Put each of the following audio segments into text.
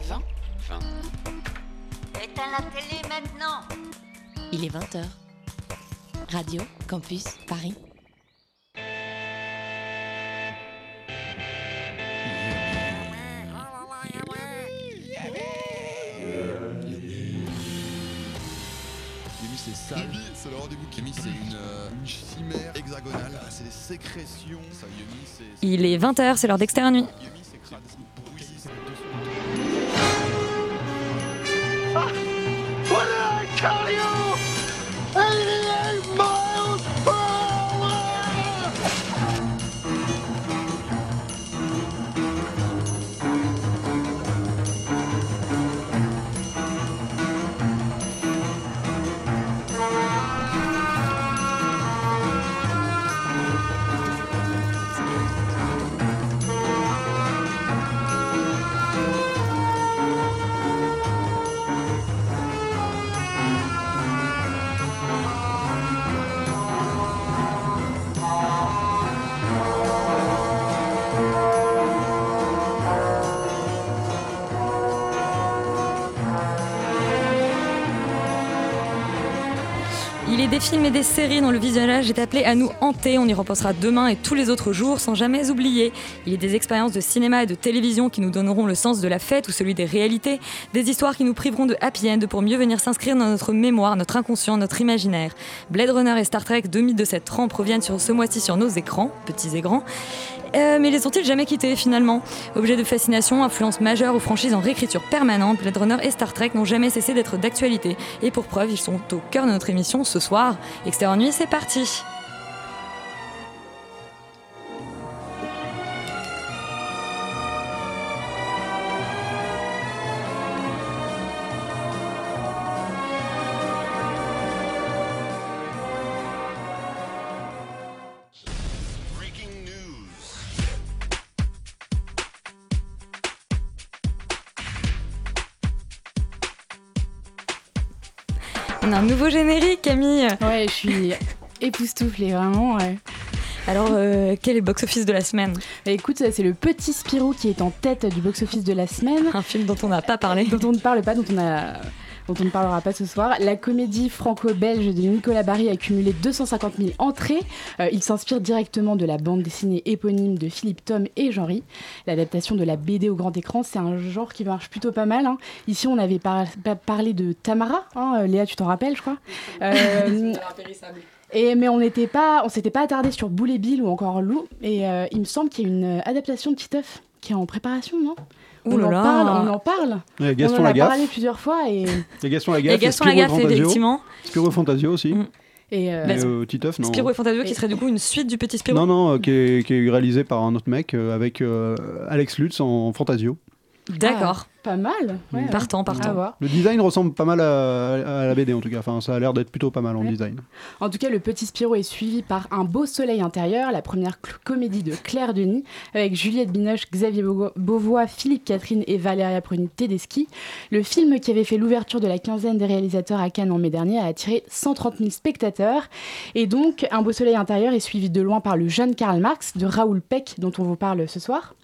fin. Éteins la télé maintenant Il est 20h. Radio Campus Paris. Yumi, c'est ça. Yumi, c'est le rendez-vous. Yumi, c'est une, euh, une chimère hexagonale. Ah, c'est des sécrétions. Ça, Yumi, c'est. c'est- Il est 20h, c'est l'heure d'externe nuit. Il est des films et des séries dont le visionnage est appelé à nous hanter. On y repensera demain et tous les autres jours sans jamais oublier. Il est des expériences de cinéma et de télévision qui nous donneront le sens de la fête ou celui des réalités. Des histoires qui nous priveront de happy end pour mieux venir s'inscrire dans notre mémoire, notre inconscient, notre imaginaire. Blade Runner et Star Trek, deux mythes de cette trempe, reviennent sur ce mois-ci sur nos écrans, petits et grands. Euh, mais les ont-ils jamais quittés finalement? Objet de fascination, influence majeure ou franchise en réécriture permanente, Blade Runner et Star Trek n'ont jamais cessé d'être d'actualité. Et pour preuve, ils sont au cœur de notre émission ce soir. Extérieur Nuit, c'est parti un nouveau générique, Camille Ouais, je suis époustouflée, vraiment. ouais. Alors, euh, quel est le box-office de la semaine? Bah, écoute, c'est le petit Spirou qui est en tête du box-office de la semaine, Un film dont on n'a pas parlé. dont on ne parle pas, dont on a dont on ne parlera pas ce soir. La comédie franco-belge de Nicolas Barry a cumulé 250 000 entrées. Euh, il s'inspire directement de la bande dessinée éponyme de Philippe Tom et Jean-Ry. L'adaptation de la BD au grand écran, c'est un genre qui marche plutôt pas mal. hein. Ici, on avait par- pa- parlé de Tamara. hein, euh, Léa, tu t'en rappelles, je crois. Euh, Et, mais on n'était pas, on s'était pas attardé sur Boule et Bill ou encore Lou. Et euh, il me semble qu'il y a une adaptation de Titeuf qui est en préparation, non? On, là en là. parle, on en parle. Il y a on Gaston en a Lagaffe. parlé plusieurs fois et, Il y a Gaston Lagaffe. Gaston Spirou et Lagaffe, Fantasio. effectivement. Spirou et Fantasio aussi. Mm. et euh, Et euh, Titeuf, non. Spirou et Fantasio, qui Et- serait du coup une suite du Petit Spirou. Non, non, euh, qui, est, qui est réalisé par un autre mec euh, avec euh, Alex Lutz en Fantasio. D'accord. pas mal. Ouais. Partant, partant. Le design ressemble pas mal à, à la BD en tout cas. Enfin, ça a l'air d'être plutôt pas mal en Ouais. design. En tout cas, le petit Spirou est suivi par Un beau soleil intérieur, la première comédie de Claire Denis, avec Juliette Binoche, Xavier Beauvo- Beauvois, Philippe Catherine et Valéria Bruni Tedeschi. Le film qui avait fait l'ouverture de la quinzaine des réalisateurs à Cannes en mai dernier a attiré 130 000 spectateurs. Et donc, Un beau soleil intérieur est suivi de loin par le jeune Karl Marx de Raoul Peck, dont on vous parle ce soir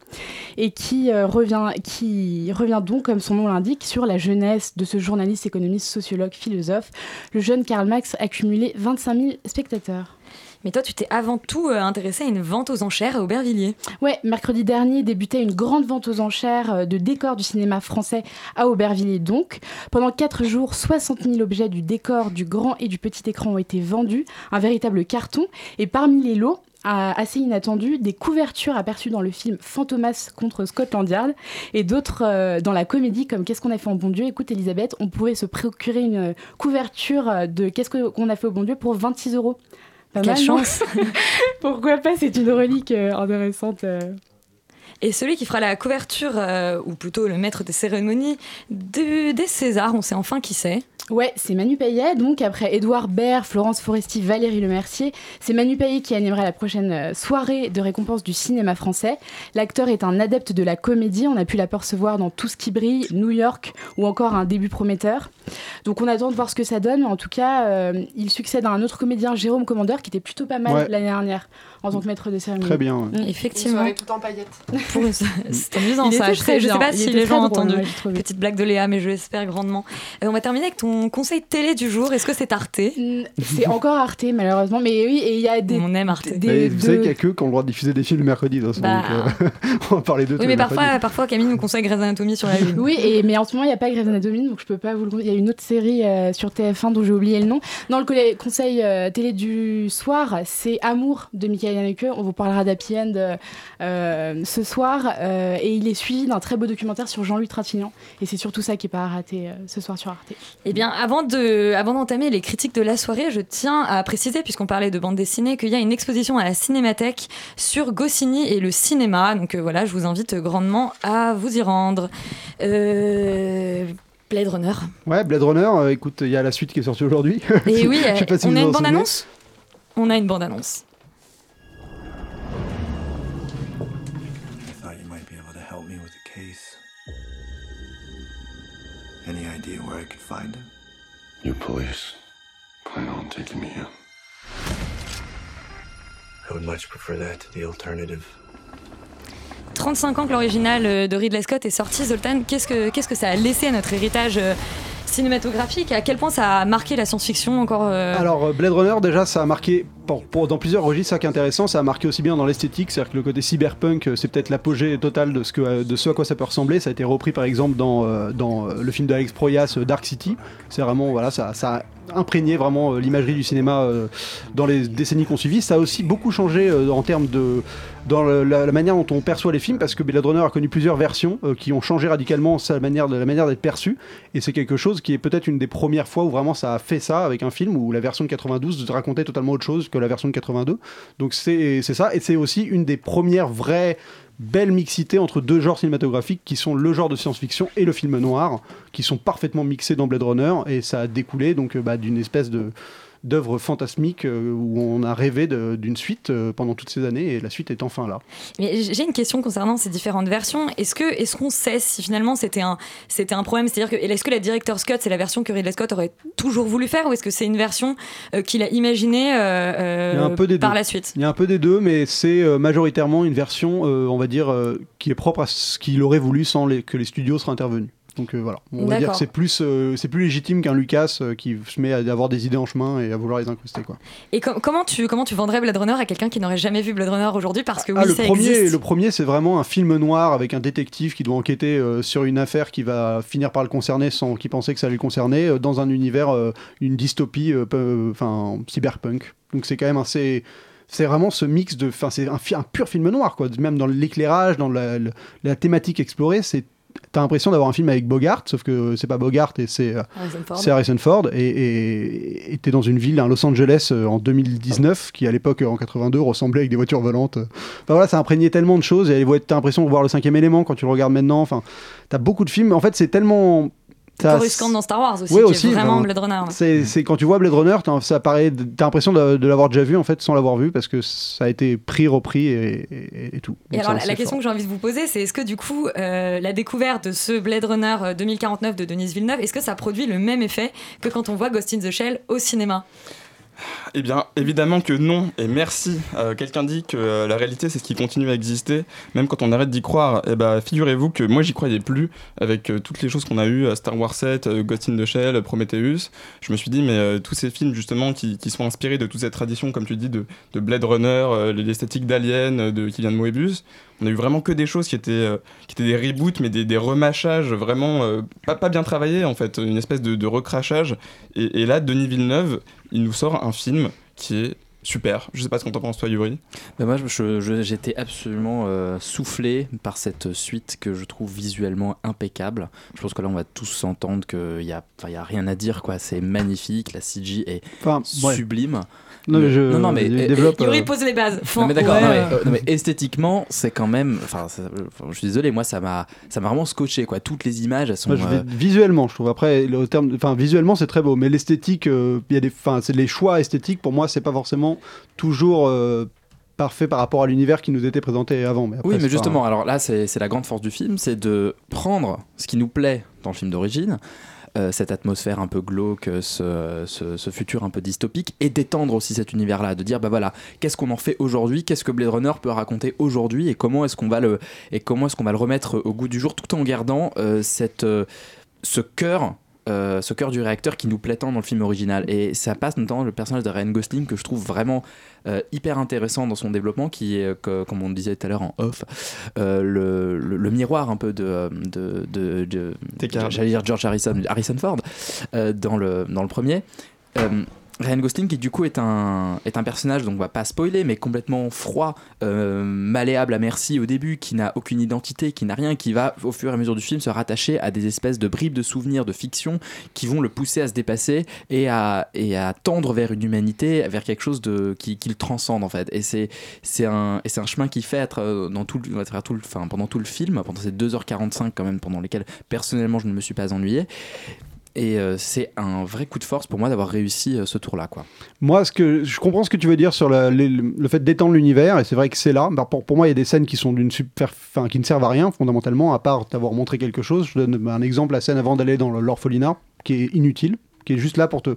et qui, euh, revient, qui revient donc, comme son nom l'indique, sur la jeunesse de ce journaliste, économiste, sociologue, philosophe. Le jeune Karl Marx a cumulé 25 000 spectateurs. Mais toi, tu t'es avant tout euh, intéressé à une vente aux enchères à Aubervilliers. Ouais, mercredi dernier débutait une grande vente aux enchères euh, de décors du cinéma français à Aubervilliers donc. Pendant quatre jours, 60 000 objets du décor du grand et du petit écran ont été vendus, un véritable carton. Et parmi les lots, assez inattendus, des couvertures aperçues dans le film Fantomas contre Scotland Yard et d'autres euh, dans la comédie comme Qu'est-ce qu'on a fait en bon Dieu? Écoute Elisabeth, on pouvait se procurer une couverture de Qu'est-ce que- qu'on a fait au bon Dieu pour 26 euros. Pas Quelle mal, chance Pourquoi pas? C'est une relique euh, intéressante. euh. Et celui qui fera la couverture, ou plutôt le maître des cérémonies des Césars, on sait enfin qui c'est. Ouais, c'est Manu Payet. Donc, après Édouard Baird, Florence Foresti, Valérie Lemercier, c'est Manu Payet qui animera la prochaine euh, soirée de récompense du cinéma français. L'acteur est un adepte de la comédie. On a pu l'apercevoir dans Tout ce qui brille, New York ou encore Un début prometteur. Donc, on attend de voir ce que ça donne. Mais en tout cas, euh, il succède à un autre comédien, Jérôme Commandeur, qui était plutôt pas mal Ouais. l'année dernière en tant que maître de cérémonie. Très bien. ouais. Mm, Effectivement. tout en paillettes. C'est amusant Il ça. Je sais, je sais pas Il si les gens ont entendu. Petite blague de Léa, mais je l'espère grandement. Euh, on va terminer avec ton conseil télé du jour. Est-ce que c'est Arte? C'est encore Arte, malheureusement. Mais oui, et il y a des. On aime Arte. des- vous de- savez qu'il y a que qui ont le droit de diffuser des films le mercredi. façon, Bah. donc, euh, on va parler d'eux Oui, mais parfois, parfois Camille nous conseille Grey's Anatomy sur la lune. Oui, et, mais en ce moment, il n'y a pas Grey's Anatomy, donc je peux pas vous le conseiller. Il y a une autre série euh, sur TF1 dont j'ai oublié le nom. Dans le conseil euh, télé du soir, c'est Amour de Michael Haneke. On vous parlera d'Happy End ce soir. euh, et il est suivi d'un très beau documentaire sur Jean-Louis Trintignant. Et c'est surtout ça qui n'est pas à rater euh, ce soir sur Arte. Eh bien, avant de, avant d'entamer les critiques de la soirée, je tiens à préciser, puisqu'on parlait de bande dessinée, qu'il y a une exposition à la Cinémathèque sur Goscinny et le cinéma. Donc euh, voilà, je vous invite grandement à vous y rendre. Euh, Blade Runner. Ouais, Blade Runner, euh, écoute, il y a la suite qui est sortie aujourd'hui. Et oui, Je sais pas si on vous a une souvenez. bande-annonce? On a une bande-annonce. I thought you might be able to help me with the case. Any idea where I could find him? You police plan on taking me in. I would much prefer that to the alternative. 35 ans que l'original euh, de Ridley Scott est sorti, Zoltan, qu'est-ce que, qu'est-ce que ça a laissé à notre héritage euh, cinématographique? À quel point ça a marqué la science-fiction encore euh, Alors Blade Runner déjà ça a marqué dans plusieurs registres ça qui est intéressant ça a marqué aussi bien dans l'esthétique c'est-à-dire que le côté cyberpunk euh, c'est peut-être l'apogée totale de ce que euh, de ce à quoi ça peut ressembler. Ça a été repris par exemple dans euh, le film d'Alex Proyas Dark City. C'est vraiment voilà ça a imprégné vraiment l'imagerie du cinéma dans les décennies qu'on suivi. Ça a aussi beaucoup changé en termes de dans la, manière dont on perçoit les films parce que Blade Runner a connu plusieurs versions qui ont changé radicalement sa manière la manière d'être perçue. Et c'est quelque chose qui est peut-être une des premières fois où vraiment ça a fait ça avec un film où la version de 92 racontait totalement autre chose la version de 82. Donc c'est ça. Et c'est aussi une des premières vraies belles mixités entre deux genres cinématographiques qui sont le genre de science-fiction et le film noir, qui sont parfaitement mixés dans Blade Runner. Et ça a découlé donc euh, bah, d'une espèce de d'œuvre fantasmique euh, où on a rêvé d'une suite euh, pendant toutes ces années et la suite est enfin là. Mais j'ai une question concernant ces différentes versions. Est-ce que est-ce qu'on sait si finalement c'était un c'était un problème? C'est-à-dire que est-ce que la director's cut c'est la version que Ridley Scott aurait toujours voulu faire ou est-ce que c'est une version euh, qu'il a imaginée euh, un peu des par deux. la suite? Il y a un peu des deux, mais c'est majoritairement une version, euh, on va dire, qui est propre à ce qu'il aurait voulu sans les- que les studios seraient intervenus. Donc euh, voilà, on va dire que c'est plus, euh, c'est plus légitime qu'un Lucas euh, qui se met à avoir des idées en chemin et à vouloir les incruster quoi. Et com- comment tu comment tu vendrais Blade Runner à quelqu'un qui n'aurait jamais vu Blade Runner aujourd'hui parce que oui ah, le ça premier, existe. le premier, c'est vraiment un film noir avec un détective qui doit enquêter sur une affaire qui va finir par le concerner sans qu'il pensait que ça concerner euh, dans un univers, une dystopie, enfin cyberpunk. Donc c'est quand même assez. C'est vraiment ce mix de. Enfin, c'est un, un pur film noir, quoi. Même dans l'éclairage, dans la, la- la thématique explorée, c'est. T'as l'impression d'avoir un film avec Bogart, sauf que c'est pas Bogart et c'est euh, Harrison Ford. c'est Harrison Ford et- t'es dans une ville, Los Angeles euh, en 2019 qui à l'époque euh, en 82 ressemblait avec des voitures volantes. Enfin voilà, ça imprégné tellement de choses et t'as l'impression de voir le cinquième élément quand tu le regardes maintenant. Enfin, t'as beaucoup de films. En fait, c'est tellement. Coruscant dans Star Wars aussi, qui aussi, est vraiment Blade Runner. C'est c'est quand tu vois Blade Runner, t'as- ça paraît, t'as l'impression de, de l'avoir déjà vu en fait sans l'avoir vu parce que ça a été pris, repris et, et- et tout. Et alors, la, question fort. que j'ai envie de vous poser, c'est est-ce que du coup, euh, la découverte de ce Blade Runner euh, 2049 de Denis Villeneuve, est-ce que ça produit le même effet que quand on voit Ghost in the Shell au cinéma? Eh bien, évidemment que non, et merci. Euh, Quelqu'un dit que euh, la réalité, c'est ce qui continue à exister, même quand on arrête d'y croire. Eh ben, figurez-vous que moi, j'y croyais plus avec euh, toutes les choses qu'on a eues, Star Wars 7, euh, Ghost in the Shell, Prometheus. Je me suis dit, mais tous ces films, justement, qui, sont inspirés de toute cette tradition, comme tu dis, de, de Blade Runner, l'esthétique d'Alien, de Kylian Moebius, on a eu vraiment que des choses qui étaient, qui étaient des reboots, mais des, remâchages vraiment pas, bien travaillés, en fait, une espèce de, de recrachage. Et, et là, Denis Villeneuve, il nous sort un film qui est super. Je sais pas ce qu'on t'en penses toi, Yuri. Ben moi, j'étais absolument euh, soufflé par cette suite que je trouve visuellement impeccable. Je pense que là, on va tous s'entendre qu'il n'y a, y rien à dire. quoi. C'est magnifique, la CG est Enfin, ouais. Non, mais je non, non, mais euh, développe. Yuri euh, pose les bases. non mais d'accord, Ouais. non, mais, euh, non, mais esthétiquement c'est quand même, enfin je suis désolé, moi ça m'a, ça m'a vraiment scotché quoi. Toutes les images elles sont. Moi, je vais- euh, visuellement, je trouve. Après, le terme, enfin, visuellement, c'est très beau, mais l'esthétique, euh, il y a des, enfin, c'est les choix esthétiques. Pour moi, c'est pas forcément toujours euh, parfait par rapport à l'univers qui nous était présenté avant. Mais après, oui, mais justement, alors là, c'est la grande force du film, c'est de prendre ce qui nous plaît dans le film d'origine, cette atmosphère un peu glauque, ce, ce- ce futur un peu dystopique, et d'étendre aussi cet univers-là, de dire, bah voilà, qu'est-ce qu'on en fait aujourd'hui, qu'est-ce que Blade Runner peut raconter aujourd'hui, et comment est-ce qu'on va le, est-ce va le remettre au goût du jour, tout en gardant euh, cette, euh, ce cœur. Euh, ce cœur du réacteur qui nous plaît tant dans le film original et ça passe notamment le personnage de Ryan Gosling que je trouve vraiment euh, hyper intéressant dans son développement qui est euh, que- comme on disait tout à l'heure en off euh, le, le- le miroir un peu de, de, de, de- T'écartes. j'allais dire George Harrison, Harrison Ford dans, le, dans le premier. Euh, Ryan Gosling qui du coup est un, est un personnage, donc on va pas spoiler, mais complètement froid, euh, malléable à merci au début, qui n'a aucune identité, qui n'a rien, qui va au fur et à mesure du film se rattacher à des espèces de bribes de souvenirs, de fiction, qui vont le pousser à se dépasser et à, et à tendre vers une humanité, vers quelque chose de, qui, qui le transcende en fait. Et c'est c'est un, et c'est un chemin qu'il fait à tra- dans tout, à travers tout le, enfin, pendant tout le film, pendant ces 2h45 quand même, pendant lesquelles personnellement je ne me suis pas ennuyé. Et euh, c'est un vrai coup de force pour moi d'avoir réussi euh, ce tour-là. quoi. Moi, ce que je comprends ce que tu veux dire sur le fait d'étendre l'univers, et c'est vrai que c'est là. Bah, pour, moi, il y a des scènes qui sont super, qui ne servent à rien fondamentalement, à part t'avoir montré quelque chose. Je donne un exemple, la scène avant d'aller dans l'orphelinat, qui est inutile qui est juste là pour te,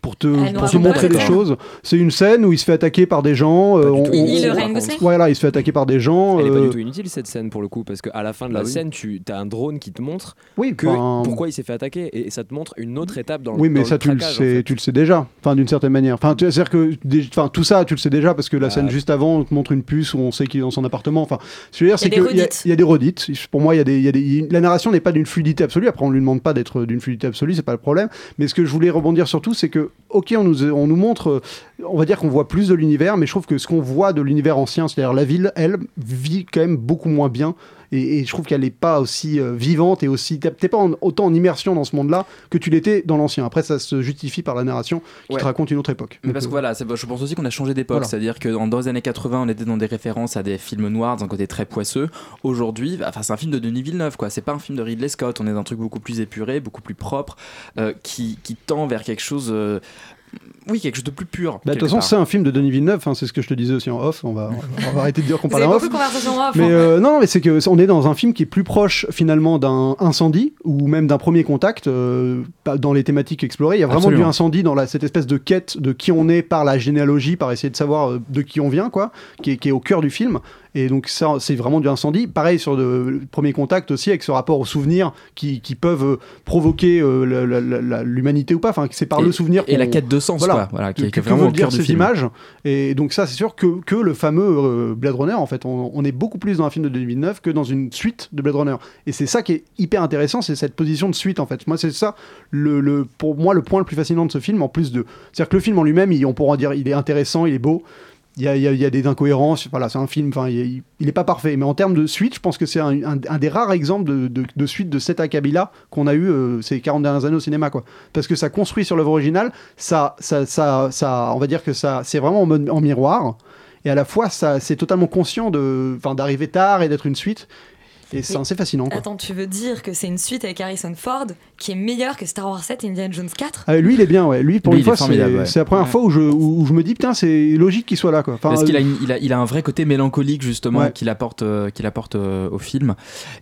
pour te, pour te raconte montrer des choses. C'est une scène où il se fait attaquer par des gens. euh, on- Il- il, on- le Voilà, il se fait attaquer par des gens. Elle est pas euh, du tout inutile cette scène pour le coup parce qu'à la fin de Bah la oui. scène tu as un drone qui te montre Oui, que pourquoi il s'est fait attaquer et, ça te montre une autre étape dans, Oui, mais dans ça, le tu le, en sais, fait. tu le sais déjà, enfin, d'une certaine manière. Enfin, c'est-à-dire que enfin, tout ça, tu le sais déjà, parce que la Ah. scène juste avant, on te montre une puce où on sait qu'il est dans son appartement. Enfin, ce que je veux dire, Il y a c'est des qu'il y, a- y des redites. Pour moi, il y a des, il y a des- la narration n'est pas d'une fluidité absolue. Après, on lui demande pas d'être d'une fluidité absolue, c'est pas le problème. Mais ce que je voulais rebondir surtout, c'est que, ok, on nous, on nous montre, euh, on va dire qu'on voit plus de l'univers, mais je trouve que ce qu'on voit de l'univers ancien, c'est-à-dire la ville, elle, vit quand même beaucoup moins bien. Et, et je trouve qu'elle n'est pas aussi euh, vivante et aussi. T'es pas en- autant en immersion dans ce monde-là que tu l'étais dans l'ancien. Après, ça se justifie par la narration qui Ouais. te raconte une autre époque. Mais Donc, parce que euh, voilà, je pense aussi qu'on a changé d'époque. Voilà. C'est-à-dire que dans, dans les années 80, on était dans des références à des films noirs, d'un côté très poisseux. Aujourd'hui, enfin, c'est un film de Denis Villeneuve, quoi. C'est pas un film de Ridley Scott. On est dans un truc beaucoup plus épuré, beaucoup plus propre, euh, qui, qui tend vers quelque chose. Oui, quelque chose de plus pur. bah, de toute façon, c'est un film de Denis Villeneuve. hein, c'est ce que je te disais aussi en off. On va, on va arrêter de dire qu'on parle en off. off. Mais hein. euh, non, mais c'est que on est dans un film qui est plus proche finalement d'un incendie ou même d'un premier contact euh, dans les thématiques explorées. Il y a vraiment Absolument. du incendie dans la, cette espèce de quête de qui on est par la généalogie, par essayer de savoir euh, de qui on vient, quoi, qui est, qui est au cœur du film. Et donc ça, c'est vraiment du incendie. Pareil sur le, premier contact aussi avec ce rapport aux souvenirs qui, qui peuvent euh, provoquer euh, l'humanité ou pas. Enfin, c'est par Et- le souvenir et la quête de sens, voilà, Voilà, qui, que, est- vraiment au cœur ces film. images. Et donc ça, c'est sûr que, que le fameux euh, Blade Runner, en fait, on, on est beaucoup plus dans un film de 2009 que dans une suite de Blade Runner. Et c'est ça qui est hyper intéressant, c'est cette position de suite, en fait. Moi, c'est ça, le, le- pour moi, le point le plus fascinant de ce film, en plus de... C'est-à-dire que le film en lui-même, on pourra dire, il est intéressant, il est beau, il y a, des incohérences, voilà, c'est un film, il, il est pas parfait. Mais en termes de suite, je pense que c'est un, des rares exemples de, suite de cet acabit-là qu'on a eu euh, ces 40 dernières années au cinéma, quoi. Parce que ça construit sur l'œuvre originale, ça, ça, ça, on va dire que c'est vraiment en, miroir. Et à la fois, c'est totalement conscient d'arriver tard et d'être une suite. Et c'est assez fascinant. Quoi. Attends, tu veux dire que c'est une suite avec Harrison Ford qui est meilleure que Star Wars 7 et Indiana Jones 4 Ah, lui, il est bien, ouais. Lui, pour Lui, une fois, formidable, c'est ouais. la première Ouais. fois où je, où, où je me dis, putain, c'est logique qu'il soit là, quoi. Enfin, Parce qu'il euh, a, il a, il a un vrai côté mélancolique justement Ouais. qu'il apporte, euh, qu'il apporte euh, au film.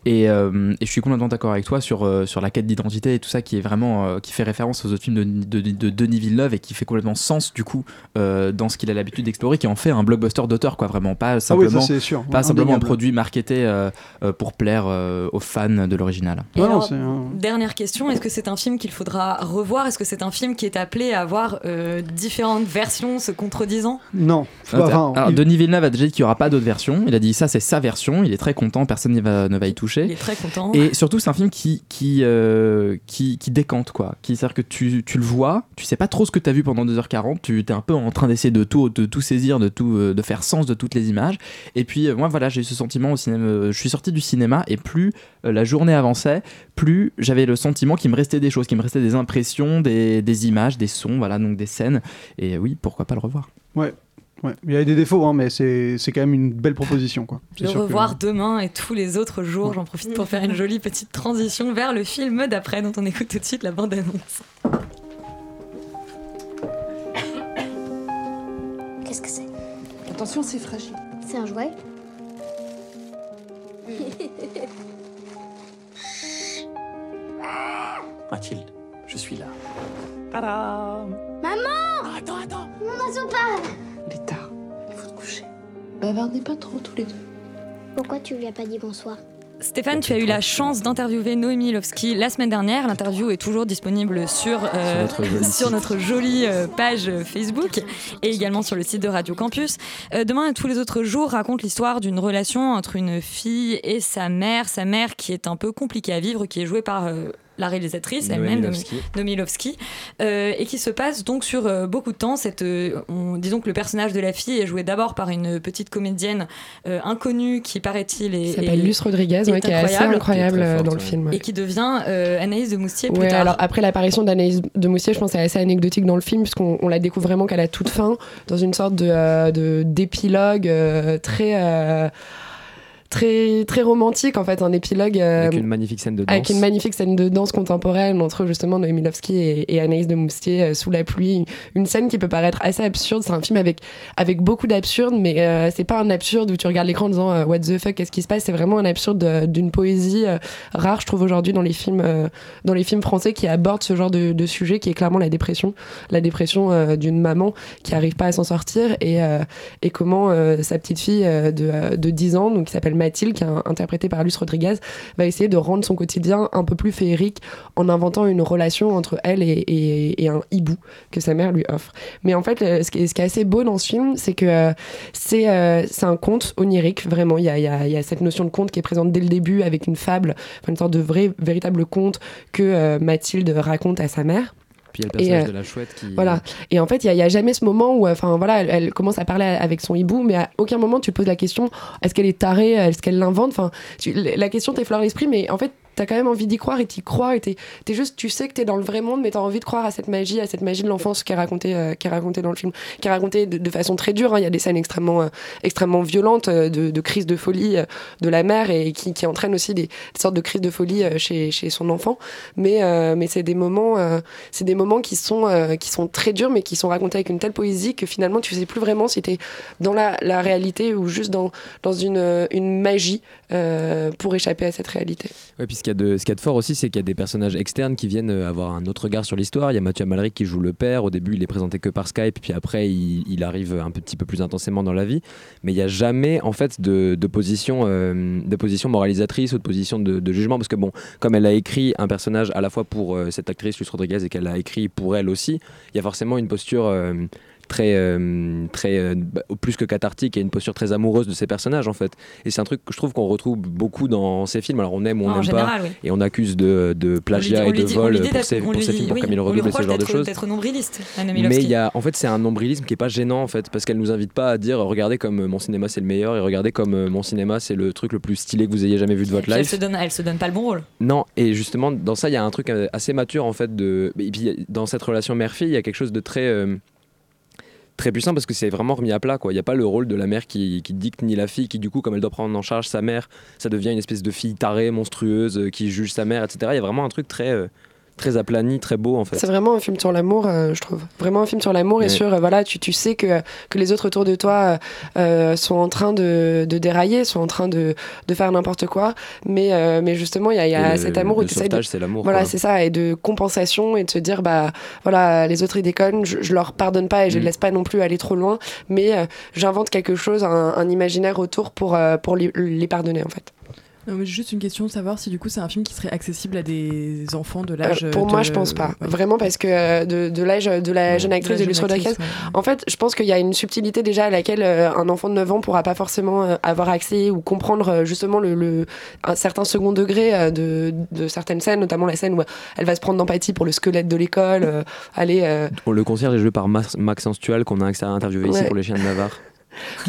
Et, euh, et je suis complètement d'accord avec toi sur, euh, sur la quête d'identité et tout ça qui est vraiment euh, qui fait référence aux autres films de, de- de Denis Villeneuve et qui fait complètement sens du coup euh, dans ce qu'il a l'habitude d'explorer, qui en fait un blockbuster d'auteur quoi vraiment pas Ah oui, simplement ça c'est sûr. pas simplement un produit marketé euh, euh, pour plaire euh, aux fans de l'original. Alors, Dernière question, est-ce que c'est un film qu'il faudra revoir? Est-ce que c'est un film qui est appelé à avoir euh, différentes versions se contredisant? Non. Alors, Denis Villeneuve a déjà dit qu'il n'y aura pas d'autres versions. Il a dit ça, c'est sa version. Il est très content, personne va, ne va y toucher. Il est très content. Et surtout, c'est un film qui, qui, euh, qui, qui décante, quoi. Qui, c'est-à-dire que tu, tu le vois, tu sais pas trop ce que tu as vu pendant 2h40, tu es un peu en train d'essayer de tout, de tout saisir, de, tout, euh, de faire sens de toutes les images. Et puis, euh, moi, voilà, j'ai eu ce sentiment au cinéma. je suis sorti du cinéma et plus euh, la journée avançait, plus j'avais le sentiment qu'il me restait des choses, qu'il me restait des impressions, des, des images, des sons, voilà, donc des scènes. Et oui, pourquoi pas le revoir Ouais. Ouais. Il y a des défauts, hein, mais c'est c'est quand même une belle proposition. Quoi. Le sûr que- revoir demain et tous les autres jours. J'en profite pour faire une jolie petite transition vers le film d'après dont on écoute tout de suite la bande-annonce. Qu'est-ce que c'est? Attention, c'est fragile. C'est un jouet? Mathilde, je suis là. Maman Attends, attends. Mon oiseau parle Il est tard. Il faut te coucher. Bavardez pas trop tous les deux. Pourquoi tu lui as pas dit bonsoir? Stéphane, tu as eu la chance d'interviewer Noémie Lovski la semaine dernière. L'interview est toujours disponible sur, euh, Sur notre sur jolie euh, page Facebook et également sur le site de Radio Campus. Euh, demain et tous les autres jours raconte l'histoire d'une relation entre une fille et sa mère. Sa mère qui est un peu compliquée à vivre, qui est jouée par la réalisatrice elle-même, Lovski. Noémie- Noémie Lovski, euh, et qui se passe donc sur euh, beaucoup de temps. Cette, euh, on- disons que le personnage de la fille est joué d'abord par une petite comédienne euh, inconnue qui paraît-il est, Qui s'appelle Luce Rodriguez, est ouais, qui est assez incroyable dans le film. ouais. et qui devient euh, Anaïs de Moustier plus Ouais, tard. alors après l'apparition d'Anaïs de Moussier, je pense que c'est assez anecdotique dans le film, puisqu'on on la découvre vraiment qu'à la toute fin, dans une sorte de, euh, de- d'épilogue euh, très. Très, très romantique en fait, un épilogue euh, Avec une magnifique scène de danse. avec une magnifique scène de danse contemporaine entre justement Noémie Lovski et, et Anaïs de Moustier euh, sous la pluie. Une scène qui peut paraître assez absurde. C'est un film avec, avec beaucoup d'absurde, mais euh, c'est pas un absurde où tu regardes l'écran en disant What the fuck, qu'est-ce qui se passe? C'est vraiment un absurde d'une poésie rare, je trouve, aujourd'hui dans, les films, dans les films français qui abordent ce genre de, de sujet qui est clairement la dépression. La dépression d'une maman qui arrive pas à s'en sortir et, et comment sa petite fille de, de 10 ans, donc qui s'appelle Mathilde, qui est interprétée par Luce Rodriguez, va essayer de rendre son quotidien un peu plus féerique en inventant une relation entre elle et, un hibou que sa mère lui offre. Mais en fait, euh, ce qui est, assez beau dans ce film, c'est que euh, c'est euh, c'est un conte onirique, vraiment. Il y a, cette notion de conte qui est présente dès le début avec une fable, une sorte de vrai, véritable conte que Mathilde raconte à sa mère. Puis il y a le Et, personnage euh, de la chouette qui. Voilà. Et en fait, il n'y a, jamais ce moment où, enfin voilà, elle, elle commence à parler avec son hibou, mais à aucun moment tu te poses la question est-ce qu'elle est tarée, est-ce qu'elle l'invente? Enfin, tu- la question t'effleure l'esprit, mais en fait, t'as quand même envie d'y croire et t'y crois et t'es es juste, tu sais que t'es dans le vrai monde, mais t'as envie de croire à cette magie, à cette magie de l'enfance qui est racontée, euh, qui est racontée dans le film, qui est racontée de, façon très dure. hein. Il y a des scènes extrêmement, euh, extrêmement violentes euh, de, de crise de folie de la mère et qui, qui entraînent aussi des, sortes de crises de folie chez, chez son enfant. Mais, mais c'est des moments, c'est des moments qui sont, qui sont très durs, mais qui sont racontés avec une telle poésie que finalement tu sais plus vraiment si t'es dans la, la réalité ou juste dans, dans une, une magie pour échapper à cette réalité. Ouais, qu'il y, a de- ce qu'il y a de fort aussi, c'est qu'il y a des personnages externes qui viennent euh, avoir un autre regard sur l'histoire. Il y a Mathieu Amalric qui joue le père. Au début, il est présenté que par Skype, puis après, il, arrive un petit peu plus intensément dans la vie. Mais il n'y a jamais, en fait, de, de position, euh, de position moralisatrice ou de position de, de jugement. Parce que, bon, comme elle a écrit un personnage à la fois pour euh, cette actrice, Luce Rodriguez, et qu'elle a écrit pour elle aussi, il y a forcément une posture. Euh, très, euh, très euh, bah, plus que cathartique et une posture très amoureuse de ces personnages en fait. Et c'est un truc que je trouve qu'on retrouve beaucoup dans ces films. Alors on aime ou on n'aime pas oui. et on accuse de, de plagiat On et de dit- vol pour ces, pour ces films comme oui, Camille on lui Redouble et ce genre de choses. nombriliste, mais il y a en fait c'est un nombrilisme qui est pas gênant en fait parce qu'elle nous invite pas à dire regardez comme euh, mon cinéma c'est le meilleur et regardez comme euh, mon cinéma c'est le truc le plus stylé que vous ayez jamais vu de votre Puis elle life. se donne, elle se donne pas le bon rôle. non, et justement, dans ça, il y a un truc euh, assez mature, en fait, de... Et puis, dans cette relation mère-fille, il y a quelque chose de très... euh, très puissant parce que c'est vraiment remis à plat il n'y a pas le rôle de la mère qui, qui dicte ni la fille qui du coup comme elle doit prendre en charge sa mère ça devient une espèce de fille tarée monstrueuse euh, qui juge sa mère etc il y a vraiment un truc très euh, très aplani très beau en fait C'est vraiment un film sur l'amour, euh, je trouve. Vraiment un film sur l'amour et sur, euh, voilà, tu, tu sais que, que les autres autour de toi euh, sont en train de, de dérailler, sont en train de, de faire n'importe quoi. Mais, mais justement, il y a, il y a Et le- cet amour où tu c'est l'amour, Voilà, c'est ça. Et de compensation et de se dire, bah, voilà, les autres ils déconnent, je, je leur pardonne pas et je Mm. les laisse pas non plus aller trop loin. Mais j'invente quelque chose, un, un imaginaire autour pour, pour les, les pardonner, en fait. Non, mais juste une question de savoir si du coup c'est un film qui serait accessible à des enfants de l'âge. Euh, pour de- moi, je pense pas. Ouais. Vraiment, parce que euh, de, de l'âge de la jeune actrice De Luce ouais. en fait, je pense qu'il y a une subtilité déjà à laquelle euh, un enfant de 9 ans pourra pas forcément euh, avoir accès ou comprendre euh, justement le, le- un certain second degré euh, de, de certaines scènes, notamment la scène où elle va se prendre d'empathie pour le squelette de l'école, euh, aller. euh, le concierge est joué par Max, Max Anstual qu'on a interviewé ici Ouais. pour les chiens de Navarre.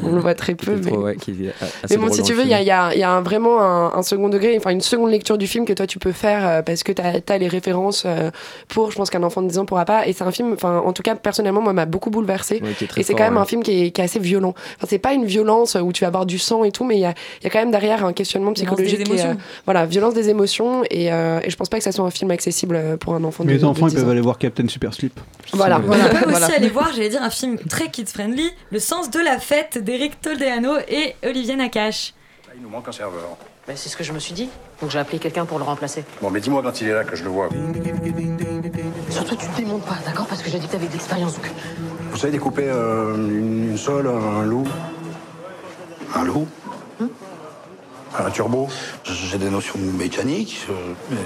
On le voit très peu, mais. trop- ouais, qui est assez Mais bon, si tu veux, il y a, y a- y a un- vraiment un, un second degré, enfin une seconde lecture du film que toi tu peux faire euh, parce que tu as, les références euh, pour, je pense qu'un enfant de 10 ans pourra pas. Et c'est un film, enfin en tout cas personnellement, moi m'a beaucoup bouleversé. Ouais, et c'est quand même ouais. un film qui est, qui est assez violent. Enfin, c'est pas une violence où tu vas avoir du sang et tout, mais il y a, il y a quand même derrière un questionnement Violence des psychologique. qui est, euh, émotions. voilà, violence des émotions. Et, euh, et je pense pas que ça soit un film accessible pour un enfant de Mais les de enfants, ils 10 peuvent ans. aller voir Captain Super Slip. Voilà. Si- On peut Voilà. aussi aller voir, j'allais dire, un film très kids-friendly, Le sens de la fête d'Eric Toldeano et Olivier Nakache. Il nous manque un serveur. C'est ce que je me suis dit. Donc j'ai appelé quelqu'un pour le remplacer. Bon, mais dis-moi quand il est là que je le vois. Surtout, tu te démontes pas, d'accord? Parce que j'ai dit que t'avais de l'expérience. Donc... Vous savez découper euh, une, une sole, un loup? Un loup? Un turbo? J'ai des notions de mécanique, euh, mais...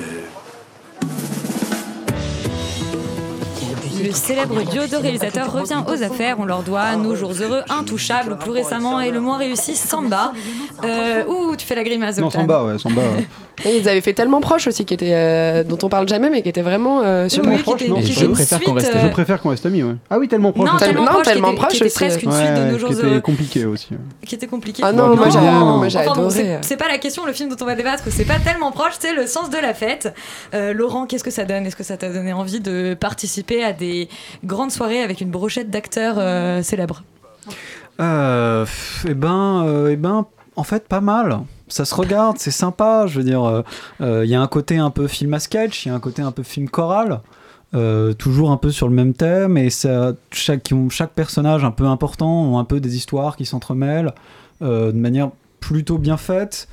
Le célèbre duo de réalisateurs revient aux affaires. On leur doit Nos Jours Heureux, Intouchables, plus récemment et le moins réussi, Samba. Euh, ouh, tu fais la grimace, Non. Samba, ouais, Samba. ouais. Et ils avaient fait tellement proche aussi, qui était, euh, dont on parle jamais, mais qui était vraiment euh, super Oui, proche. non je préfère qu'on suite, reste- euh, Je préfère qu'on reste amis, ouais. Ah oui, tellement proche. Non, aussi. tellement Non, proche, tellement qui était, proche qui était aussi, presque une ouais. suite de Nos Jours qui était Heureux. compliqué aussi. Qui était compliqué. Ah non, moi, j'ai- moi, j'ai Enfin, bon, adoré. c'est- c'est pas la question, le film dont on va débattre, c'est pas tellement proche, c'est le sens de la fête. Euh, Laurent, qu'est-ce que ça donne? Est-ce que ça t'a donné envie de participer à des grandes soirées avec une brochette d'acteurs euh, célèbres Euh, eh ben, euh, eh ben, en fait, pas mal. Ça se regarde, c'est sympa. Je veux dire, il y a un côté un peu film à sketch, il y a un côté un peu film choral. toujours un peu sur le même thème et ça, chaque, chaque personnage un peu important ont un peu des histoires qui s'entremêlent de manière plutôt bien faite.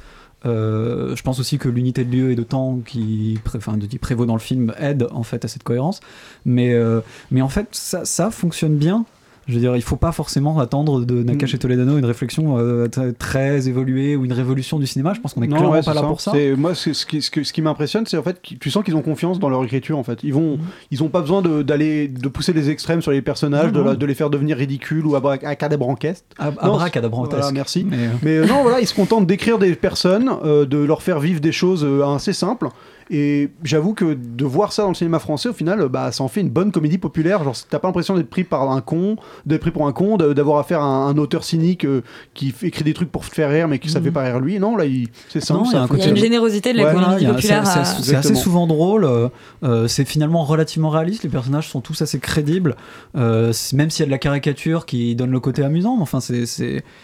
Euh, je pense aussi que l'unité de lieu et de temps qui, pré- enfin, qui prévaut dans le film aide en fait à cette cohérence. Mais, euh, mais en fait, ça, ça fonctionne bien. Je veux dire, il faut pas forcément attendre de Nakache et Toledano une réflexion euh, très- évoluée ou une révolution du cinéma. Je pense qu'on est Non, clairement ouais, pas là ça. pour ça. Moi, c'est- ce qui, ce qui m'impressionne, c'est en fait, que tu sens qu'ils ont confiance dans leur écriture. En fait, ils vont, ils ont pas besoin de- d'aller, de, pousser les extrêmes sur les personnages, de, non. la- de les faire devenir ridicules ou abra- acadabranquestes. Ab- Non, abracadabrantesque. Voilà, merci. Mais, euh, Mais euh, non, voilà, ils se contentent d'écrire des personnes, de leur faire vivre des choses assez simples. Et j'avoue que de voir ça dans le cinéma français, au final, euh, bah, ça en fait une bonne comédie populaire. Genre, t'as pas l'impression d'être pris par un con, d'être pris pour un con, d'avoir affaire à un, un auteur cynique euh, qui écrit des trucs pour te faire rire, mais qui ça fait pas rire lui. Non, là, il- c'est simple. Il y ça a un Il y a une générosité de la Ouais, comédie a- populaire. c'est- à- assez souvent drôle. euh, c'est finalement relativement réaliste. Les personnages sont tous assez crédibles, euh, même s'il y a de la caricature qui donne le côté amusant. mais Enfin, c'est,